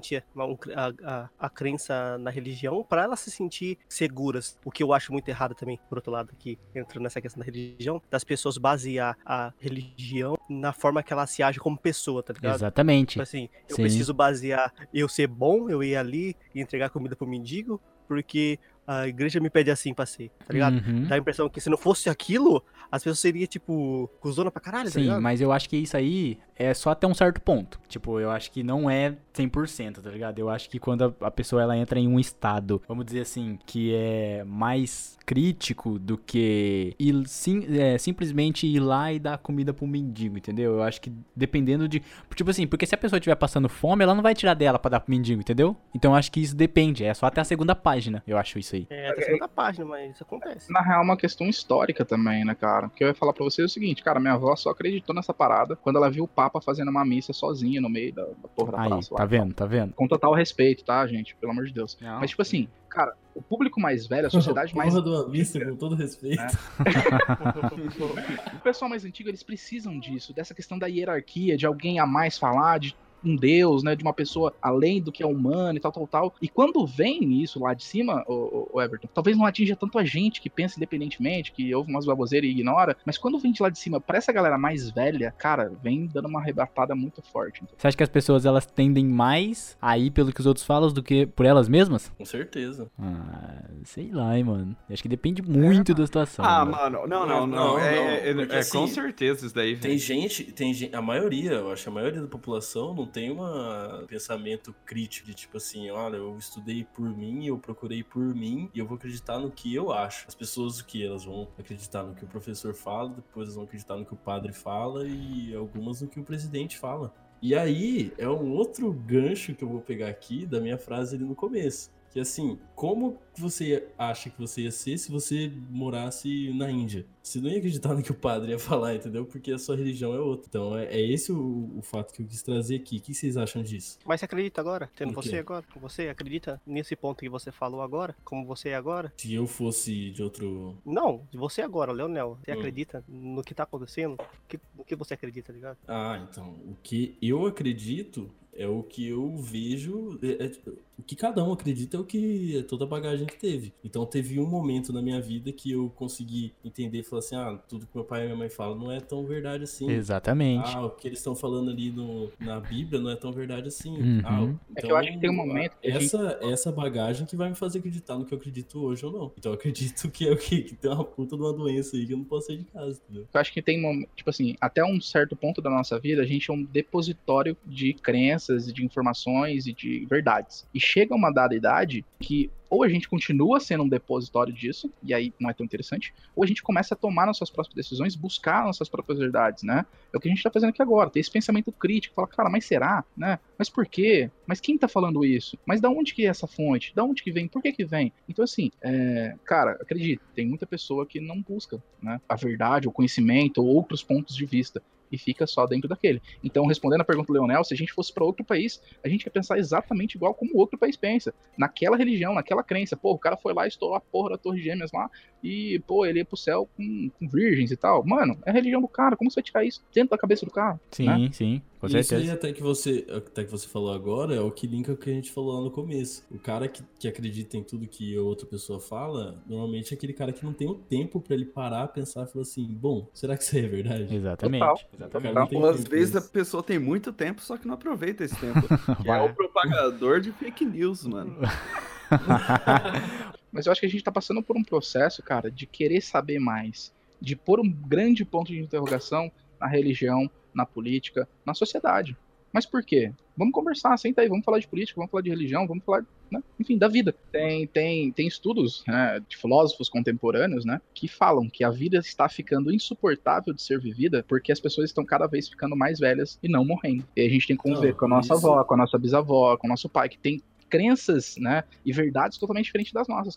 a, a, a crença na religião pra elas se sentir seguras. O que eu acho muito errado também, por outro lado, aqui, entrando nessa questão da religião, das pessoas basear a religião na forma que ela se age como pessoa, tá ligado? Exatamente. Tipo assim, eu Sim. preciso basear eu ser bom, eu ir ali e entregar comida pro mendigo, porque a igreja me pede assim pra ser, tá ligado? Uhum. Dá a impressão que se não fosse aquilo, as pessoas seriam, tipo, cuzona pra caralho, tá Sim, ligado? mas eu acho que isso aí é só até um certo ponto. Tipo, eu acho que não é 100%, tá ligado? Eu acho que quando a, a pessoa ela entra em um estado, vamos dizer assim, que é mais crítico do que ir, sim, é, simplesmente ir lá e dar comida pro mendigo, entendeu? Eu acho que dependendo de. Tipo assim, porque se a pessoa estiver passando fome, ela não vai tirar dela pra dar pro mendigo, entendeu? Então eu acho que isso depende. É só até a segunda página, eu acho isso aí. É, até a segunda página, mas isso acontece. Na real, é uma questão histórica também, né, cara? Porque eu ia falar pra vocês o seguinte, cara, minha avó só acreditou nessa parada quando ela viu o Papa fazendo uma missa sozinha no meio da, da porra da Aí, praça lá. tá vendo? Tá vendo? Com total respeito, tá, gente? Pelo amor de Deus. Não, Mas, tipo assim, cara, o público mais velho, a sociedade mais. Porra de uma missa, com todo respeito. É. o pessoal mais antigo, eles precisam disso, dessa questão da hierarquia, de alguém a mais falar, de um deus, né, de uma pessoa além do que é humano e tal, tal, tal. E quando vem isso lá de cima, o, o Everton, talvez não atinja tanto a gente que pensa independentemente, que ouve umas baboseiras e ignora, mas quando vem de lá de cima pra essa galera mais velha, cara, vem dando uma arrebatada muito forte. Então, Você acha que as pessoas elas tendem mais a ir pelo que os outros falam do que por elas mesmas? Com certeza. Ah, sei lá, hein, mano. Acho que depende muito da situação. Ah, mano. mano, não, não, Não, não. não, é, é- é assim, com certeza isso daí, Tem velho. gente, tem gente, a maioria, eu acho, a maioria da população não tem um pensamento crítico de tipo assim, olha, eu estudei por mim, eu procurei por mim e eu vou acreditar no que eu acho. As pessoas que elas vão acreditar no que o professor fala, depois elas vão acreditar no que o padre fala e algumas no que o presidente fala. E aí é um outro gancho que eu vou pegar aqui da minha frase ali no começo, Que assim, como você acha que você ia ser se você morasse na Índia? Você não ia acreditar no que o padre ia falar, entendeu? Porque a sua religião é outra. Então é, é esse o, o, fato que eu quis trazer aqui. O que vocês acham disso? Mas você acredita agora? Tendo você agora? Você acredita nesse ponto que você falou agora? Como você é agora? Se eu fosse de outro. Não, você agora, Leonel. Você hum. acredita no que tá acontecendo? Que, no que você acredita, tá ligado? Ah, então. O que eu acredito é o que eu vejo. É, é, o que cada um acredita é o que é toda a bagagem que teve. Então teve um momento na minha vida que eu consegui entender e falar assim: ah, tudo que meu pai e minha mãe falam não é tão verdade assim. Exatamente. Ah, o que eles estão falando ali no, na Bíblia não é tão verdade assim. Uhum. Ah, então, é que eu acho que tem um momento. essa, gente... essa bagagem que vai me fazer acreditar no que eu acredito hoje ou não. Então eu acredito que é o que? Que tem uma puta de uma doença aí que eu não posso sair de casa, entendeu? Eu acho que tem, tipo assim, até um certo ponto da nossa vida, a gente é um depositório de crenças, de informações e de verdades. E chega uma dada idade que ou a gente continua sendo um depositório disso, e aí não é tão interessante, ou a gente começa a tomar nossas próprias decisões, buscar nossas próprias verdades, né? É o que a gente tá fazendo aqui agora, ter esse pensamento crítico, falar, cara, mas será, né? Mas por quê? Mas quem tá falando isso? Mas da onde que é essa fonte? Da onde que vem? Por que que vem? Então, assim, é... cara, acredite, tem muita pessoa que não busca, né? A verdade, o conhecimento, ou outros pontos de vista e fica só dentro daquele. Então, respondendo a pergunta do Leonel, se a gente fosse para outro país, a gente ia pensar exatamente igual como o outro país pensa. Naquela religião, naquela crença. Pô, o cara foi lá e estourou a porra da Torre Gêmeas lá e, pô, ele ia pro céu com, com virgens e tal. Mano, é a religião do cara. Como você vai tirar isso dentro da cabeça do cara? Sim, né? sim. Com certeza. Isso aí até que, você, até que você falou agora é o que linka com o que a gente falou lá no começo. O cara que, que acredita em tudo que a outra pessoa fala, normalmente é aquele cara que não tem o tempo para ele parar, pensar e falar assim, bom, será que isso aí é verdade? Exatamente. Exatamente. Às vezes a pessoa tem muito tempo, só que não aproveita esse tempo. é o propagador de fake news, mano. Mas eu acho que a gente tá passando por um processo, cara, de querer saber mais. De pôr um grande ponto de interrogação na religião, na política, na sociedade. Mas por quê? Vamos conversar, senta aí, vamos falar de política, vamos falar de religião, vamos falar, né, enfim, da vida. Tem, tem, tem estudos né, de filósofos contemporâneos, né, que falam que a vida está ficando insuportável de ser vivida porque as pessoas estão cada vez ficando mais velhas e não morrendo. E a gente tem que conviver com a nossa isso... avó, com a nossa bisavó, com o nosso pai, que tem crenças, né, e verdades totalmente diferentes das nossas.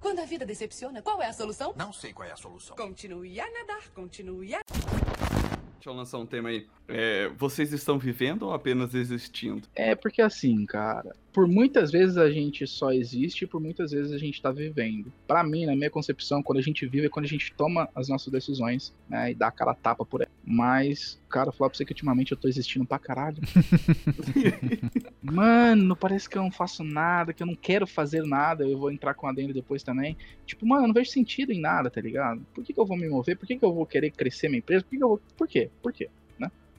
Quando a vida decepciona, qual é a solução? Não sei qual é a solução. Continue a nadar, continue a Deixa eu lançar um tema aí. É, vocês estão vivendo ou apenas existindo? É, porque assim, cara, por muitas vezes a gente só existe e por muitas vezes a gente tá vivendo. Para mim, na minha concepção, quando a gente vive é quando a gente toma as nossas decisões, né, e dá aquela tapa por aí. Mas, cara, falar pra você que ultimamente eu tô existindo pra caralho. mano, parece que eu não faço nada, que eu não quero fazer nada, eu vou entrar com a dentro depois também. Tipo, mano, eu não vejo sentido em nada, tá ligado? Por que, que eu vou me mover? Por que, que eu vou querer crescer minha empresa? Por que, que eu vou. Por quê? Por quê?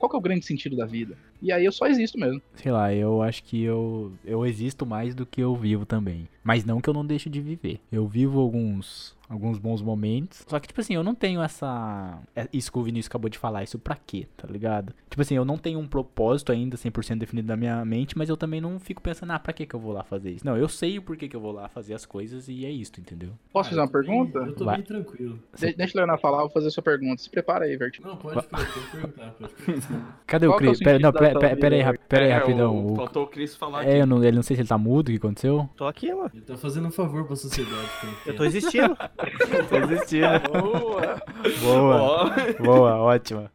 Qual que é o grande sentido da vida? E aí eu só existo mesmo. Sei lá, eu acho que eu, eu existo mais do que eu vivo também. Mas não que eu não deixe de viver. Eu vivo alguns alguns bons momentos. Só que, tipo assim, eu não tenho essa. É, isso que o Vinícius acabou de falar, isso pra quê, tá ligado? Tipo assim, eu não tenho um propósito ainda 100% definido na minha mente, mas eu também não fico pensando, ah, pra que que eu vou lá fazer isso? Não, eu sei o porquê que eu vou lá fazer as coisas e é isso, entendeu? Posso fazer uma pergunta? Bem, eu tô Vai. bem tranquilo. De deixa a Leonardo falar, eu vou fazer a sua pergunta. Se prepara aí, Vert. Não, pode, pode perguntar, pode perguntar. Cadê Qual o Cris? É pera, não, pera, pera, pera aí, pera aí, é, rapidão. O... Faltou o Cris falar É, eu não, ele não sei se ele tá mudo, o que aconteceu? Tô aqui, mano. Ele tá fazendo um favor pra sociedade. Eu tô existindo. tô existindo. Boa. Boa. Boa, ótima.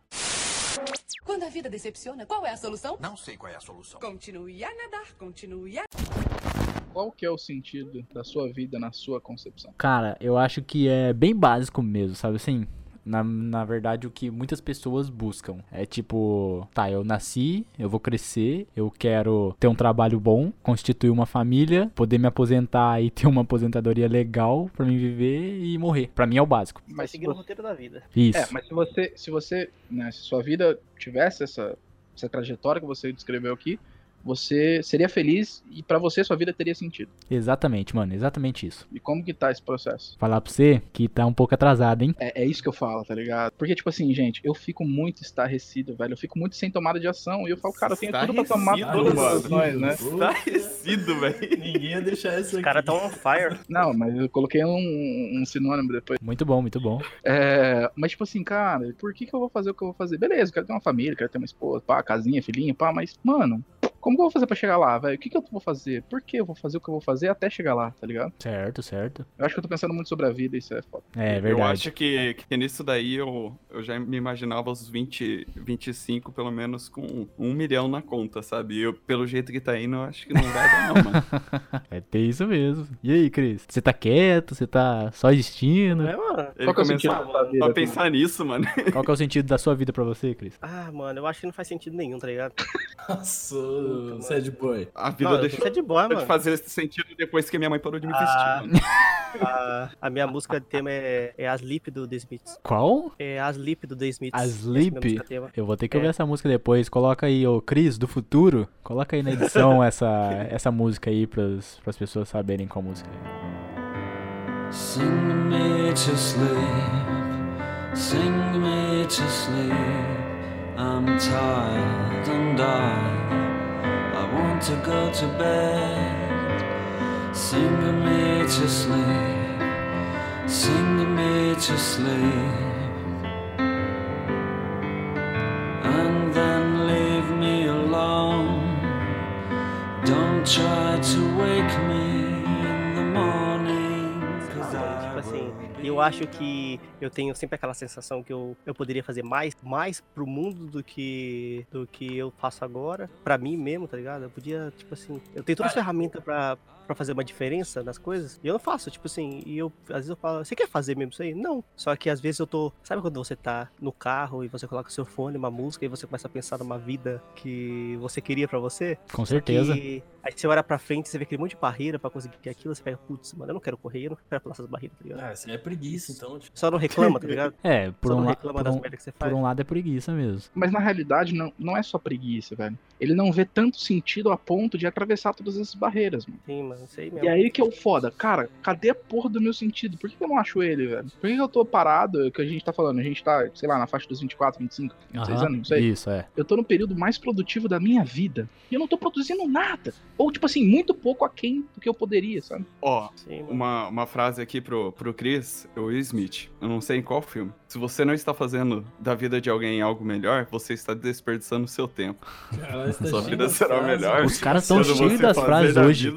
Quando a vida decepciona, qual é a solução? Não sei qual é a solução. Continue a nadar, continue a. Qual que é o sentido da sua vida na sua concepção? Cara, eu acho que é bem básico mesmo, sabe assim? Na, na verdade, o que muitas pessoas buscam. É tipo, tá, eu nasci, eu vou crescer, eu quero ter um trabalho bom, constituir uma família, poder me aposentar e ter uma aposentadoria legal para mim viver e morrer. Para mim é o básico. Mas seguir o roteiro da vida. Isso. É, mas se você, se você, né, se sua vida tivesse essa, essa trajetória que você descreveu aqui, você seria feliz e para você sua vida teria sentido. Exatamente, mano, exatamente isso. E como que tá esse processo? Falar pra você que tá um pouco atrasado, hein? É, é isso que eu falo, tá ligado? Porque, tipo assim, gente, eu fico muito estarrecido, velho. Eu fico muito sem tomada de ação. E eu falo, cara, eu tenho tudo pra tomar todas as ações, né? Estarrecido, velho. Ninguém ia deixar isso aqui. Os caras tão on fire. Não, mas eu coloquei um, um sinônimo depois. Muito bom, muito bom. É, mas, tipo assim, cara, por que, que eu vou fazer o que eu vou fazer? Beleza, eu quero ter uma família, quero ter uma esposa, pá, casinha, filhinha, pá, mas, mano, como que eu vou fazer pra chegar lá, velho? O que, que eu vou fazer? Por que eu vou fazer o que eu vou fazer até chegar lá, tá ligado? Certo, certo. Eu acho que eu tô pensando muito sobre a vida, isso é foda. É Eu verdade. acho que, que nisso daí eu, eu já me imaginava os 20, 25, pelo menos, com um milhão na conta, sabe? E eu, pelo jeito que tá indo, eu acho que não vai dar, não, mano. É ter isso mesmo. E aí, Cris? Você tá quieto? Você tá só existindo? É, mano. Ele Qual que é o sentido da vida, a assim? pensar nisso, mano. Qual que é o sentido da sua vida pra você, Cris? Ah, mano, eu acho que não faz sentido nenhum, tá ligado? Nossa, sad boy. A vida Não, deixou tô de boa, de fazer esse sentido depois que minha mãe parou de me vestir, Ah. mano. A, a minha música de tema é, é Asleep do The Smiths. Qual? É Asleep do The Smiths. Asleep? É a. Eu vou ter que É. ouvir essa música depois. Coloca aí, ô Cris, do futuro. Coloca aí na edição essa, essa música aí pras, pras pessoas saberem qual música é. Sing me to sleep, sing me to sleep. I'm tired and I, I want to go to bed. Sing to me to sleep, sing to me to sleep. And then leave me alone. Don't try to wake me in the morning. Eu acho que eu tenho sempre aquela sensação que eu, eu poderia fazer mais, mais pro mundo do que do que eu faço agora, pra mim mesmo, tá ligado? Eu podia, tipo assim, eu tenho todas as ferramentas pra, pra fazer uma diferença nas coisas, e eu não faço, tipo assim, e eu, às vezes eu falo, você quer fazer mesmo isso aí? Não. Só que às vezes eu tô, sabe quando você tá no carro e você coloca o seu fone, uma música, e você começa a pensar numa vida que você queria pra você? Com certeza. Que aí você olha pra frente, você vê aquele monte de barreira pra conseguir aquilo, você pega, putz, mano, eu não quero correr, eu não quero pular essas barreiras, tá ligado? Ah, isso aí é preguiça, então. Tipo, Só não reclama, tá ligado? É, por Só um, não la- reclama por, das um, merdas que você por um lado é preguiça mesmo. Mas na realidade não, não é só preguiça, velho. Ele não vê tanto sentido a ponto de atravessar todas essas barreiras, mano. Sim, mano, isso aí mesmo. E aí que é o foda. Cara, cadê a porra do meu sentido? Por que eu não acho ele, velho? Por que eu tô parado? Que a gente tá falando, a gente tá, sei lá, na faixa dos 24, 25, 26 Aham, anos, não sei. Isso, é. Eu tô no período mais produtivo da minha vida. E eu não tô produzindo nada. Ou, tipo assim, muito pouco aquém do que eu poderia, sabe? Ó, Sim, uma, uma frase aqui pro, pro Chris, o Will Smith. Eu não sei em qual filme. Se você não está fazendo da vida de alguém algo melhor, você está desperdiçando o seu tempo. tá Sua vida será melhor. Os caras tão quando cheios das frases da hoje.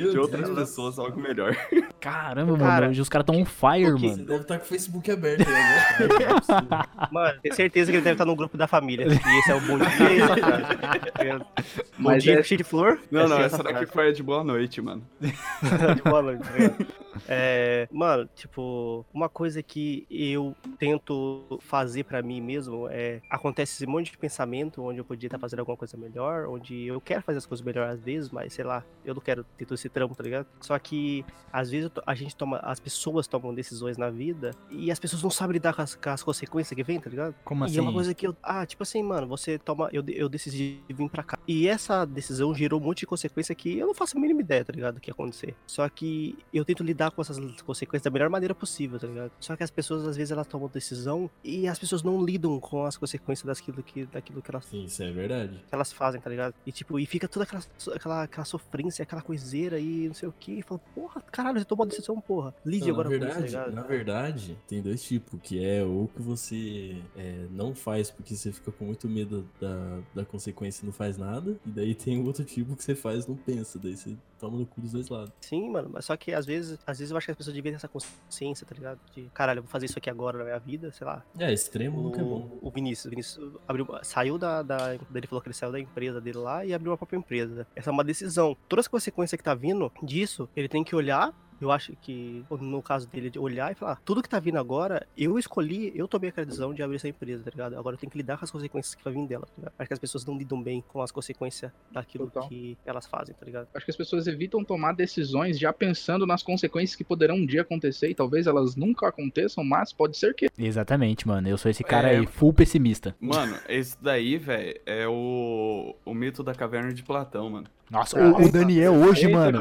Meu de outras Deus. pessoas algo melhor. Caramba, Cara, mano. Hoje os caras tão on fire, porque- Você mano. deve estar com o Facebook aberto aí, né? É. Mano, tenho certeza que ele deve estar no grupo da família. E esse é o bom dia. Tá? Bom Mas dia, é- cheio de flor. Não, não, Essa é essa daqui foi a de boa noite, mano. de boa noite, tá ligado? É, mano, tipo, uma coisa que eu tento fazer pra mim mesmo é. Acontece esse monte de pensamento onde eu podia estar fazendo alguma coisa melhor, onde eu quero fazer as coisas melhor às vezes, mas sei lá, eu não quero ter todo esse trampo, tá ligado? Só que às vezes eu a gente toma. As pessoas tomam decisões na vida e as pessoas não sabem lidar com as, com as consequências que vem, tá ligado? Como E assim? é uma coisa que eu. Ah, tipo assim, mano, você toma. Eu, eu decidi vir pra cá. E essa decisão gerou um monte de consequência que eu não faço a mínima ideia, tá ligado? Do que ia acontecer. Só que eu tento lidar com essas consequências da melhor maneira possível, tá ligado? Só que as pessoas, às vezes, elas tomam decisão e as pessoas não lidam com as consequências daquilo que, daquilo que elas Sim, isso é verdade. que elas fazem, tá ligado? E tipo, e fica toda aquela, aquela, aquela sofrência, aquela coiseira e não sei o que. E fala, porra, caralho, você tomou uma decisão, porra. Lide Não, na agora com isso, tá verdade, na verdade, tem dois tipos, que é ou que você é, não faz porque você fica com muito medo da, da consequência e não faz nada, e daí tem o outro tipo que você faz e não pensa, daí você toma no cu dos dois lados. Sim, mano, mas só que às vezes, às vezes eu acho que as pessoas deviam ter essa consciência, tá ligado? De, caralho, eu vou fazer isso aqui agora na minha vida, sei lá. É, extremo nunca é bom. O, o Vinícius, o Vinícius abriu, saiu da, da. Ele falou que ele saiu da empresa dele lá e abriu a própria empresa. Essa é uma decisão. Todas as consequências que tá vindo disso, ele tem que olhar. Eu acho que, no caso dele, de olhar e falar: tudo que tá vindo agora, eu escolhi, eu tomei aquela decisão de abrir essa empresa, tá ligado? Agora eu tenho que lidar com as consequências que vai vir dela, tá ligado? Acho que as pessoas não lidam bem com as consequências daquilo Total. que elas fazem, tá ligado? Acho que as pessoas evitam tomar decisões já pensando nas consequências que poderão um dia acontecer e talvez elas nunca aconteçam, mas pode ser que. Exatamente, mano. Eu sou esse cara É. aí, full pessimista. Mano, esse daí, velho, é o, o mito da caverna de Platão, mano. Nossa, Ah, o, o Daniel hoje, mano.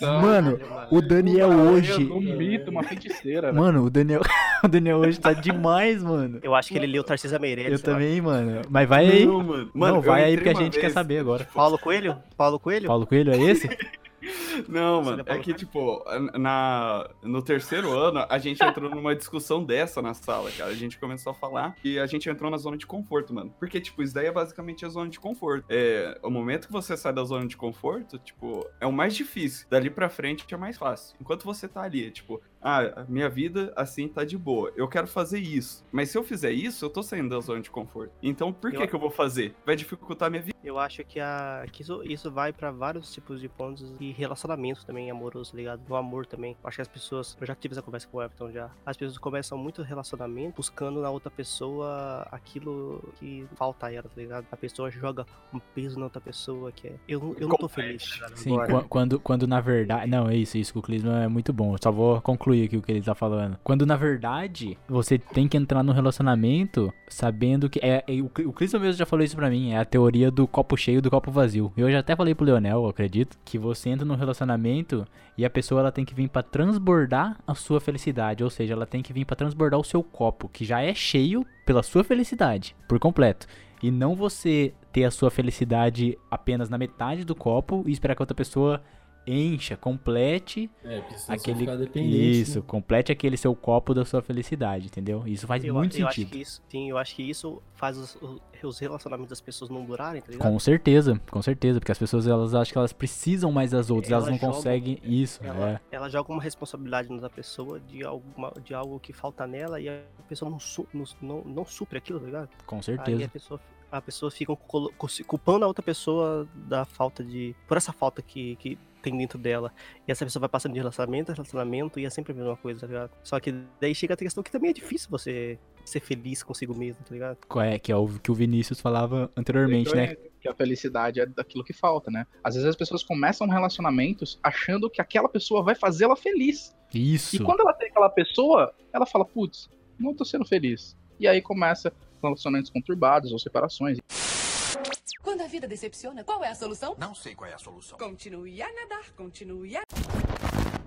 Mano, o Daniel hoje. Um mito, uma feiticeira, velho. Mano, o Daniel. O Daniel hoje tá demais, mano. Eu acho que ele leu Tarcísio Meirelles. Eu também, mano. Mas vai aí. Não, mano. Não, vai aí porque a gente quer vez- saber agora. Paulo Coelho? Paulo Coelho? Paulo Coelho é esse? Não, mano, é que, tipo, na, no terceiro ano, a gente entrou numa discussão dessa na sala, cara. A gente começou a falar e a gente entrou na zona de conforto, mano. Porque, tipo, isso daí é basicamente a zona de conforto. É, o momento que você sai da zona de conforto, tipo, é o mais difícil. Dali pra frente é mais fácil. Enquanto você tá ali, tipo, ah, a minha vida assim tá de boa. Eu quero fazer isso. Mas se eu fizer isso, eu tô saindo da zona de conforto. Então, por que Eu- que eu vou fazer? Vai dificultar a minha vida. Eu acho que, a, que isso, isso vai pra vários tipos de pontos e relacionamentos também amoroso, tá ligado? No amor também. Eu acho que as pessoas. Eu já tive essa conversa com o Everton já. As pessoas começam muito relacionamento buscando na outra pessoa aquilo que falta a ela, tá ligado? A pessoa joga um peso na outra pessoa que é. Eu, não- eu não tô feliz. tá ligado? Sim, Agora. quando, quando na verdade. Não, é isso, isso que o Clisman é muito bom. Eu só vou concluir aqui o que ele tá falando. Quando na verdade você tem que entrar no relacionamento sabendo que. É, é- o, o Clisman mesmo já falou isso pra mim. É a teoria do copo cheio do copo vazio. Eu já até falei pro Leonel, eu acredito, que você entra num relacionamento e a pessoa ela tem que vir pra transbordar a sua felicidade. Ou seja, ela tem que vir pra transbordar o seu copo, que já é cheio pela sua felicidade, por completo. E não você ter a sua felicidade apenas na metade do copo e esperar que outra pessoa encha, complete É, aquele. dependente. Isso, né? complete aquele seu copo da sua felicidade, entendeu? Isso faz Eu, muito eu acho sentido. que isso, sim, eu acho que isso faz os, os relacionamentos das pessoas não durarem, tá ligado? Com certeza, com certeza, porque as pessoas elas acham que elas precisam mais das outras, elas Ela não joga- conseguem isso, Ela, é. ela joga uma responsabilidade na pessoa de, alguma, de algo que falta nela e a pessoa não, su, não, não, não supre aquilo, tá ligado? Com Aí certeza. a pessoa, a pessoa fica culpando a outra pessoa da falta de. por essa falta que, que tem dentro dela. E essa pessoa vai passando de relacionamento a relacionamento e é sempre a mesma coisa, tá ligado? Só que daí chega a questão que também é difícil você ser feliz consigo mesmo, tá ligado? É, que é o que o Vinícius falava anteriormente, né? Que a felicidade é daquilo que falta, né? Às vezes as pessoas começam relacionamentos achando que aquela pessoa vai fazê-la feliz. E Isso. quando ela tem aquela pessoa, ela fala, putz, não tô sendo feliz. E aí começa relacionamentos conturbados ou separações. Quando a vida decepciona, qual é a solução? Não sei qual é a solução. Continue a nadar, continue a...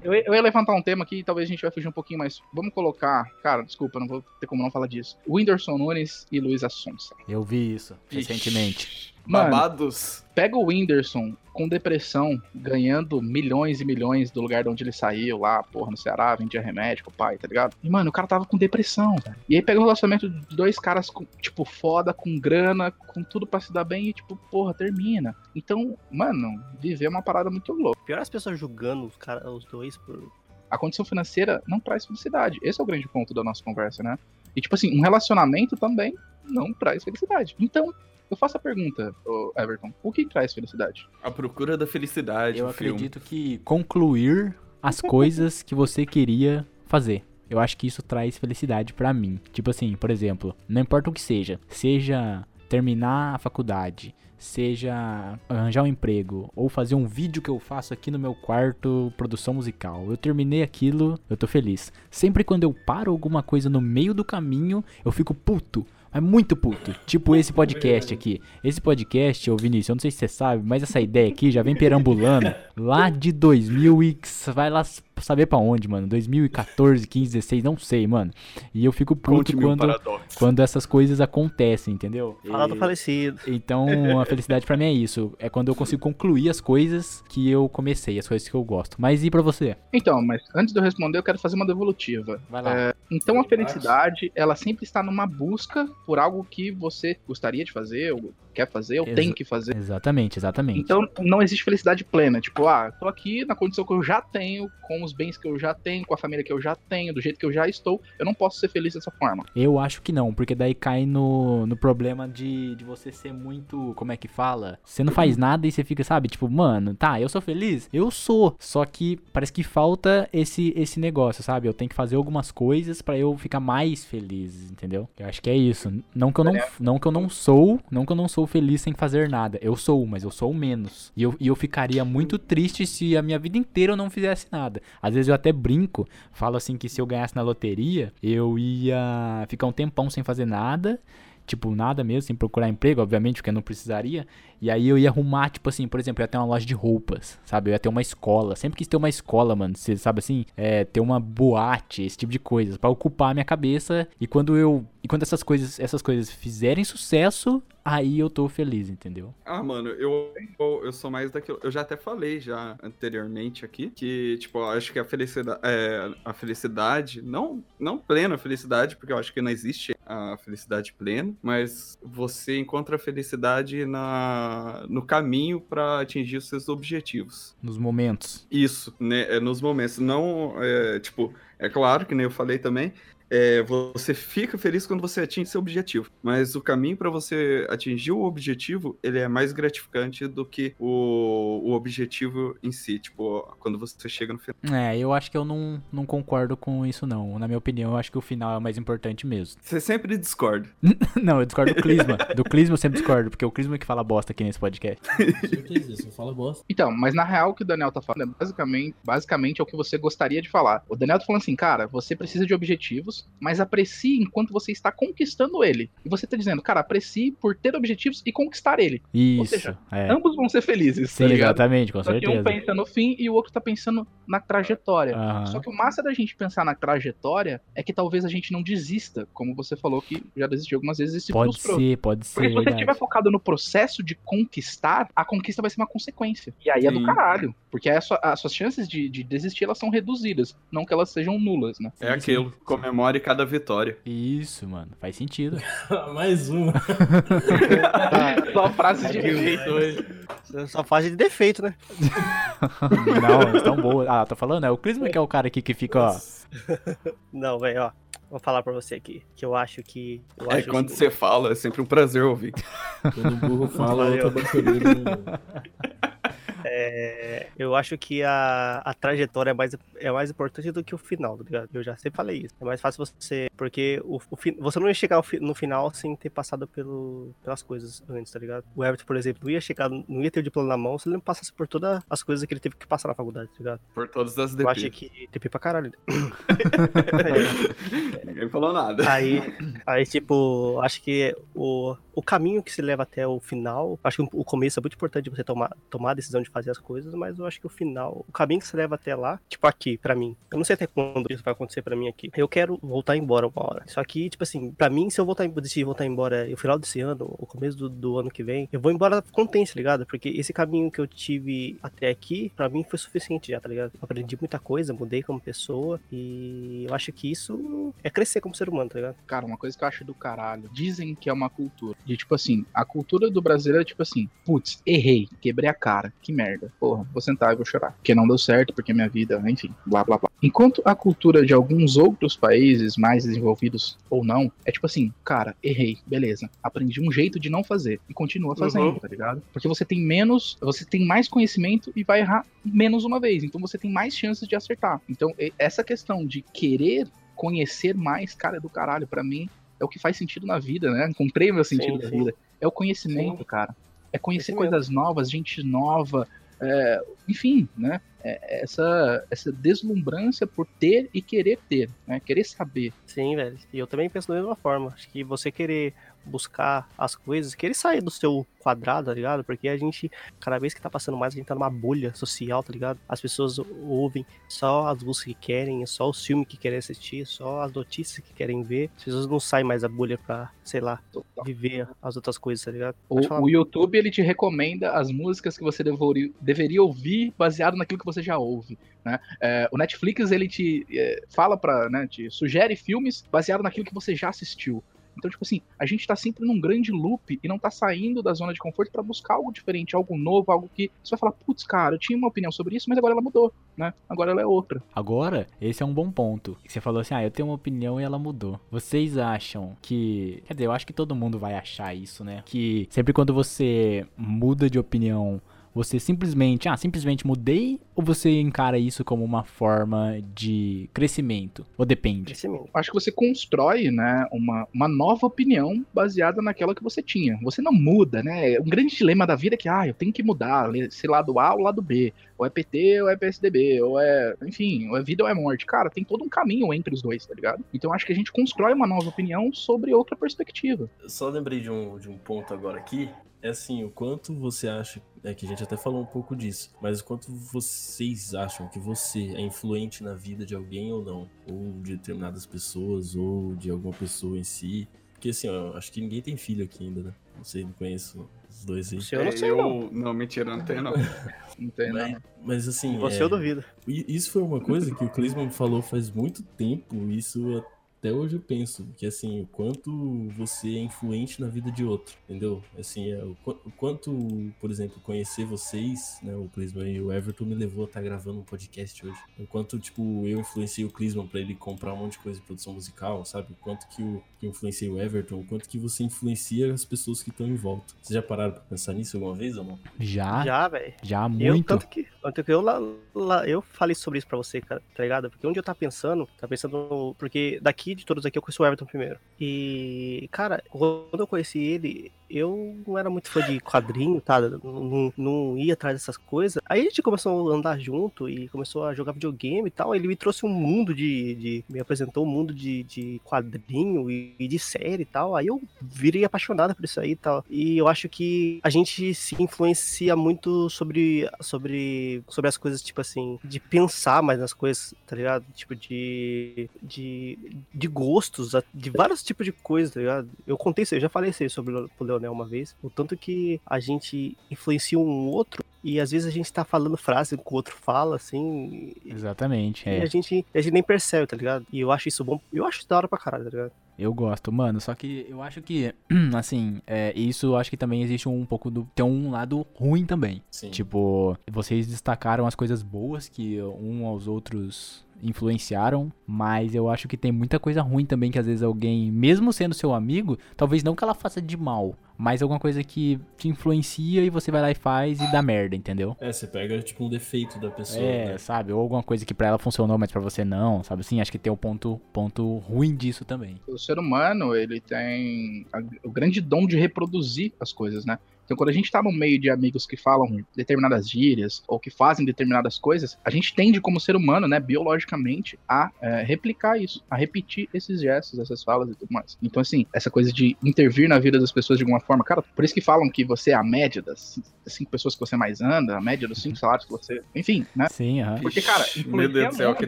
Eu, ia- eu ia levantar um tema aqui, talvez a gente vai fugir um pouquinho, mas vamos colocar. Cara, desculpa, não vou ter como não falar disso. Whindersson Nunes e Luísa Sonsa. Eu vi isso recentemente. Mano, Babados. Pega o Whindersson com depressão, ganhando milhões e milhões do lugar de onde ele saiu, lá, porra, no Ceará, vendia remédio com o pai, tá ligado? E, mano, o cara tava com depressão, velho. E aí pega o relacionamento de dois caras, com, tipo, foda, com grana, com tudo pra se dar bem e, tipo, porra, termina. Então, mano, viver é uma parada muito louca. Pior as pessoas julgando os, cara, os dois por. A condição financeira não traz felicidade. Esse é o grande ponto da nossa conversa, né? E, tipo assim, um relacionamento também não traz felicidade. Então, eu faço a pergunta, Everton, o que traz felicidade? A procura da felicidade. Eu o filme. acredito que concluir as coisas que você queria fazer. Eu acho que isso traz felicidade pra mim. Tipo assim, por exemplo, não importa o que seja, seja terminar a faculdade, seja arranjar um emprego ou fazer um vídeo que eu faço aqui no meu quarto, produção musical. Eu terminei aquilo, eu tô feliz. Sempre quando eu paro alguma coisa no meio do caminho, eu fico puto. É muito puto. Tipo esse podcast aqui. Esse podcast, ô Vinícius, eu não sei se você sabe, mas essa ideia aqui já vem perambulando lá de 2000 e vai lá saber pra onde, mano. 2014, 15, 16, não sei, mano. E eu fico puto quando, quando essas coisas acontecem, entendeu? Fala do falecido. então, a felicidade pra mim é isso. É quando eu consigo concluir as coisas que eu comecei, as coisas que eu gosto. Mas e pra você? Então, mas antes de eu responder, eu quero fazer uma devolutiva. Vai lá. É, então, a felicidade, ela sempre está numa busca por algo que você gostaria de fazer, ou quer fazer, ou Exa- tem que fazer. Exatamente, exatamente. Então, não existe felicidade plena. Tipo, ah, tô aqui na condição que eu já tenho, com os bens que eu já tenho, com a família que eu já tenho, do jeito que eu já estou. Eu não posso ser feliz dessa forma. Eu acho que não, porque daí cai no, no problema de, de você ser muito. Como é que fala? Você não faz nada e você fica, sabe? Tipo, mano, tá, eu sou feliz? Eu sou. Só que parece que falta esse, esse negócio, sabe? Eu tenho que fazer algumas coisas pra eu ficar mais feliz, entendeu? Eu acho que é isso. Não que eu não, não que eu não sou, não que eu não feliz sem fazer nada. Eu sou, mas eu sou menos. E eu, e eu ficaria muito triste se a minha vida inteira eu não fizesse nada. Às vezes eu até brinco, falo assim que se eu ganhasse na loteria, eu ia ficar um tempão sem fazer nada. Tipo, nada mesmo, sem procurar emprego, obviamente, porque eu não precisaria. E aí eu ia arrumar, tipo assim, por exemplo, eu ia ter uma loja de roupas, sabe? Eu ia ter uma escola. Sempre quis ter uma escola, mano. Você sabe assim? É, ter uma boate, esse tipo de coisas, pra ocupar a minha cabeça. E quando eu. E quando essas coisas, essas coisas fizerem sucesso, aí eu tô feliz, entendeu? Ah, mano, eu, eu, eu sou mais daquilo. Eu já até falei já anteriormente aqui que, tipo, eu acho que a felicidade, é, a felicidade, não, não plena felicidade, porque eu acho que não existe a felicidade plena, mas você encontra a felicidade na, no caminho pra atingir os seus objetivos. Nos momentos. Isso, né? É nos momentos. Não, é, tipo, é claro que nem eu falei também. É, você fica feliz quando você atinge seu objetivo, mas o caminho para você atingir o objetivo ele é mais gratificante do que o, o objetivo em si, tipo, quando você chega no final. É, eu acho que eu não, não concordo com isso, não. Na minha opinião, eu acho que o final é o mais importante mesmo. Você sempre discorda. não, eu discordo do Clisma. Do Clisma eu sempre discordo, porque é o Clisma que fala bosta aqui nesse podcast. Com certeza, você fala bosta. Então, mas na real o que o Daniel tá falando é basicamente, basicamente é o que você gostaria de falar. O Daniel tá falando assim, cara, você precisa de objetivos, mas aprecie enquanto você está conquistando ele. E você tá dizendo, cara, aprecie por ter objetivos e conquistar ele. Isso. seja, é. Ambos vão ser felizes, Sim, tá exatamente, com Só que um certeza. pensa no fim e o outro tá pensando na trajetória. Aham. Só que o massa da gente pensar na trajetória é que talvez a gente não desista, como você falou que já desistiu algumas vezes e se Pode frustrou. ser, pode ser. Porque se você estiver focado no processo de conquistar, a conquista vai ser uma consequência. E aí é do Sim. caralho. Porque aí a sua- as suas chances de, de desistir, elas são reduzidas. Não que elas sejam nulas, né? É aquilo, comemore cada vitória. Isso, mano, faz sentido. Mais uma. Só frase de efeito hoje. Você Só faz de defeito, né? não, tão boa. Ah, tô falando, é o Clisma que é o cara aqui que fica, ó. Não, velho, ó. Vou falar pra você aqui. Que eu acho que. Eu É acho quando que- você fala, é sempre um prazer ouvir. Quando o burro fala, outra bateria. É, eu acho que a, a trajetória é mais, é mais importante do que o final, tá ligado? Eu já sempre falei isso. É mais fácil você. Porque o, o você não ia chegar no final sem ter passado pelo, pelas coisas antes, tá ligado? O Everton, por exemplo, não ia chegar, não ia ter o diploma na mão se ele não passasse por todas as coisas que ele teve que passar na faculdade, tá ligado? Por todas as Eu acho DP. que TP pra caralho. Ninguém falou nada. Aí, aí, tipo, acho que o, o caminho que se leva até o final, acho que o começo é muito importante você tomar, tomar a decisão de fazer as coisas, mas eu acho que o final, o caminho que se leva até lá, tipo aqui, pra mim, eu não sei até quando isso vai acontecer pra mim aqui. Eu quero voltar embora uma hora. Só que, tipo assim, pra mim, se eu voltar, decidir voltar embora no final desse ano, o começo do, do ano que vem, eu vou embora contente, tá ligado? Porque esse caminho que eu tive até aqui, pra mim foi suficiente já, tá ligado? Aprendi muita coisa, mudei como pessoa e eu acho que isso é crescer como ser humano, tá ligado? Cara, uma coisa que eu acho do caralho. Dizem que é uma cultura. De tipo assim, a cultura do brasileiro é tipo assim, putz, errei, quebrei a cara, que merda. Porra, vou sentar e vou chorar. Porque não deu certo, porque minha vida, enfim, blá blá blá. Enquanto a cultura de alguns outros países mais desenvolvidos ou não, é tipo assim, cara, errei, beleza. Aprendi um jeito de não fazer e continua fazendo, Uhum. tá ligado? Porque você tem menos, você tem mais conhecimento e vai errar menos uma vez. Então você tem mais chances de acertar. Então, essa questão de querer conhecer mais, cara, é do caralho. Pra mim, é o que faz sentido na vida, né? Encontrei meu sentido Sim, da sim. vida. É o conhecimento, cara. É conhecer coisas novas, gente nova, é, enfim, né? É- essa, essa deslumbrância por ter e querer ter, né? Querer saber. Sim, velho. E eu também penso da mesma forma. Acho que você querer buscar as coisas, querer sair do seu quadrado, tá ligado? Porque a gente, cada vez que tá passando mais, a gente tá numa bolha social, tá ligado? As pessoas ouvem só as músicas que querem, só os filmes que querem assistir, só as notícias que querem ver. As pessoas não saem mais da bolha pra, sei lá, viver as outras coisas, tá ligado? O, o YouTube ele te recomenda as músicas que você deveria, deveria ouvir baseado naquilo que você já ouve. Né? É, o Netflix ele te é, fala para, né, te sugere filmes baseado naquilo que você já assistiu. Então, tipo assim, a gente tá sempre num grande loop e não tá saindo da zona de conforto pra buscar algo diferente, algo novo, algo que você vai falar, putz, cara, eu tinha uma opinião sobre isso, mas agora ela mudou, né? Agora ela é outra. Agora, esse é um bom ponto. Você falou assim, ah, eu tenho uma opinião e ela mudou. Vocês acham que. Quer dizer, eu acho que todo mundo vai achar isso, né? Que sempre quando você muda de opinião, você simplesmente, ah, simplesmente mudei? Ou você encara isso como uma forma de crescimento? Ou depende? Crescimento. acho que você constrói, né, uma, uma nova opinião baseada naquela que você tinha. Você não muda, né? Um grande dilema da vida é que, ah, eu tenho que mudar, sei lá, do A ou lado B. Ou é PT ou é PSDB, ou é, enfim, ou é vida ou é morte. Cara, tem todo um caminho entre os dois, tá ligado? Então acho que a gente constrói uma nova opinião sobre outra perspectiva. Eu Só lembrei de um, de um ponto agora aqui. É assim, o quanto você acha. É que a gente até falou um pouco disso. Mas o quanto vocês acham que você é influente na vida de alguém ou não? Ou de determinadas pessoas, ou de alguma pessoa em si. Porque assim, ó, acho que ninguém tem filho aqui ainda, né? Não sei, não conheço os dois aí. Eu não É, sei, eu... não. Não, mentira, não tem não. Não tem, Mas, não. mas, assim, Você é, eu duvido. isso foi uma coisa que o Clisman falou faz muito tempo, isso até hoje eu penso, que assim, o quanto você é influente na vida de outro, entendeu? Assim, é, o, o quanto, por exemplo, conhecer vocês, né, o Clisman e o Everton me levou a estar gravando um podcast hoje. O quanto, tipo, eu influenciei o Clisman pra ele comprar um monte de coisa de produção musical, sabe? O quanto que eu, que eu influenciei o Everton, o quanto que você influencia as pessoas que estão em volta. Vocês já pararam pra pensar nisso alguma vez ou não? Já, já, Já, velho. Eu, muito. tanto que, tanto que eu, lá, lá- eu falei sobre isso pra você, cara, tá ligado? Porque onde eu tava pensando, tava pensando, no- porque daqui, de todos aqui, eu conheço o Everton primeiro. E, cara, quando eu conheci ele, eu não era muito fã de quadrinho, tá? Não, não ia atrás dessas coisas. Aí a gente começou a andar junto e começou a jogar videogame e tal. Ele me trouxe um mundo de. de- me apresentou um mundo de, de quadrinho e, e de série e tal. Aí eu virei apaixonado por isso aí e tal. E eu acho que a gente se influencia muito sobre, sobre, sobre as coisas, tipo assim, de pensar mais nas coisas, tá ligado? Tipo, de, de, de gostos, de vários tipos de coisas, tá ligado? Eu contei isso, eu já falei isso aí sobre o Leonel uma vez, o tanto que a gente influencia um outro e às vezes a gente tá falando frase que o outro fala, assim, e- Exatamente, e é. a gente, a gente nem percebe, tá ligado? E eu acho isso bom, eu acho isso da hora pra caralho, tá ligado? Eu gosto, mano. Só que eu acho que, assim, é, isso eu acho que também existe um pouco do. Tem um lado ruim também. Sim. Tipo, vocês destacaram as coisas boas que um aos outros influenciaram, mas eu acho que tem muita coisa ruim também que às vezes alguém, mesmo sendo seu amigo, talvez não que ela faça de mal, mas alguma coisa que te influencia e você vai lá e faz e dá merda, entendeu? É, você pega, tipo, um defeito da pessoa, É, né? sabe? Ou alguma coisa que pra ela funcionou, mas pra você não, sabe assim? Acho que tem o ponto, ponto ruim disso também. O ser humano, ele tem a- o grande dom de reproduzir as coisas, né? Então, quando a gente tá no meio de amigos que falam determinadas gírias ou que fazem determinadas coisas, a gente tende, como ser humano, né, biologicamente, a é, replicar isso, a repetir esses gestos, essas falas e tudo mais. Então, assim, essa coisa de intervir na vida das pessoas de alguma forma, cara, por isso que falam que você é a média das cinco- pessoas que você mais anda, a média dos cinco salários que você. Enfim, né? Sim, aham. Porque, cara, Meu Deus do céu, muito. aqui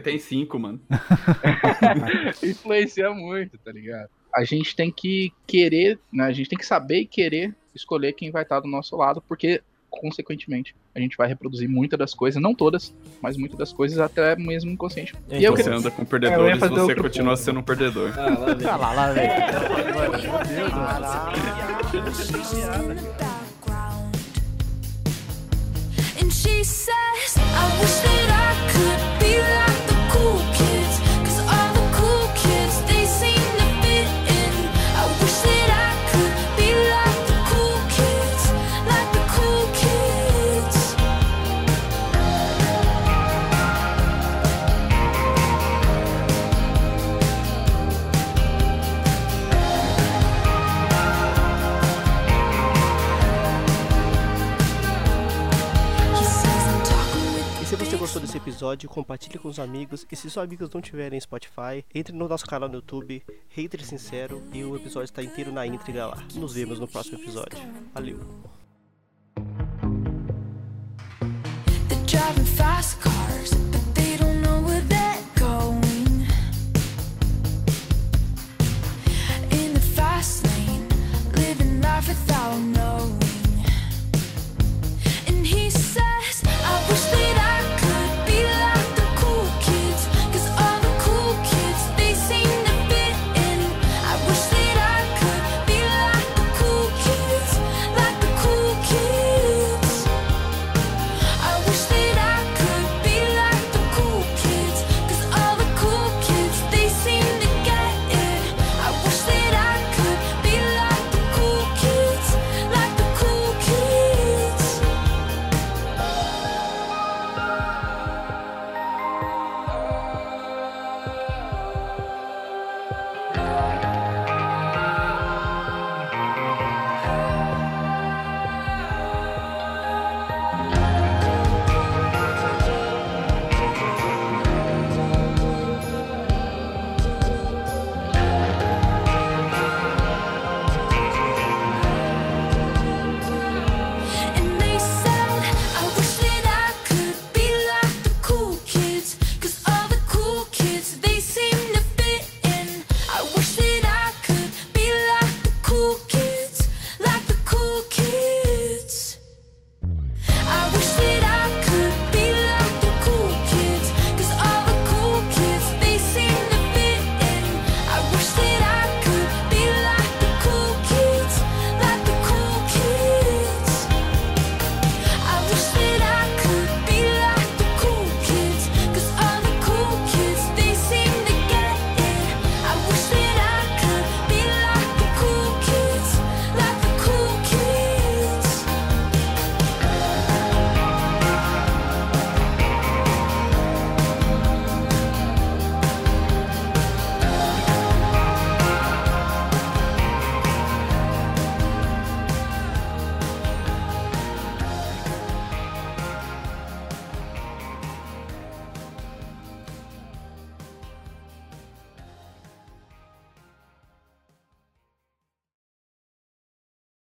tem cinco, mano. influencia muito, tá ligado? A gente tem que querer, né? A gente tem que saber e querer escolher quem vai estar do nosso lado, porque, consequentemente, a gente vai reproduzir muitas das coisas, não todas, mas muitas das coisas até mesmo inconsciente. É, e eu Você queria... anda com É, eu perdedores, fazer você continua ponto. sendo um perdedor. Ah, lá vem. Ah lá, lá, velho. And she says, I wish that I could be episódio, compartilhe com os amigos e se seus amigos não tiverem Spotify, entre no nosso canal no YouTube, Hater Sincero, e o episódio está inteiro na intriga lá. Nos vemos no próximo episódio. Valeu! without knowing. And he says, I wish that I.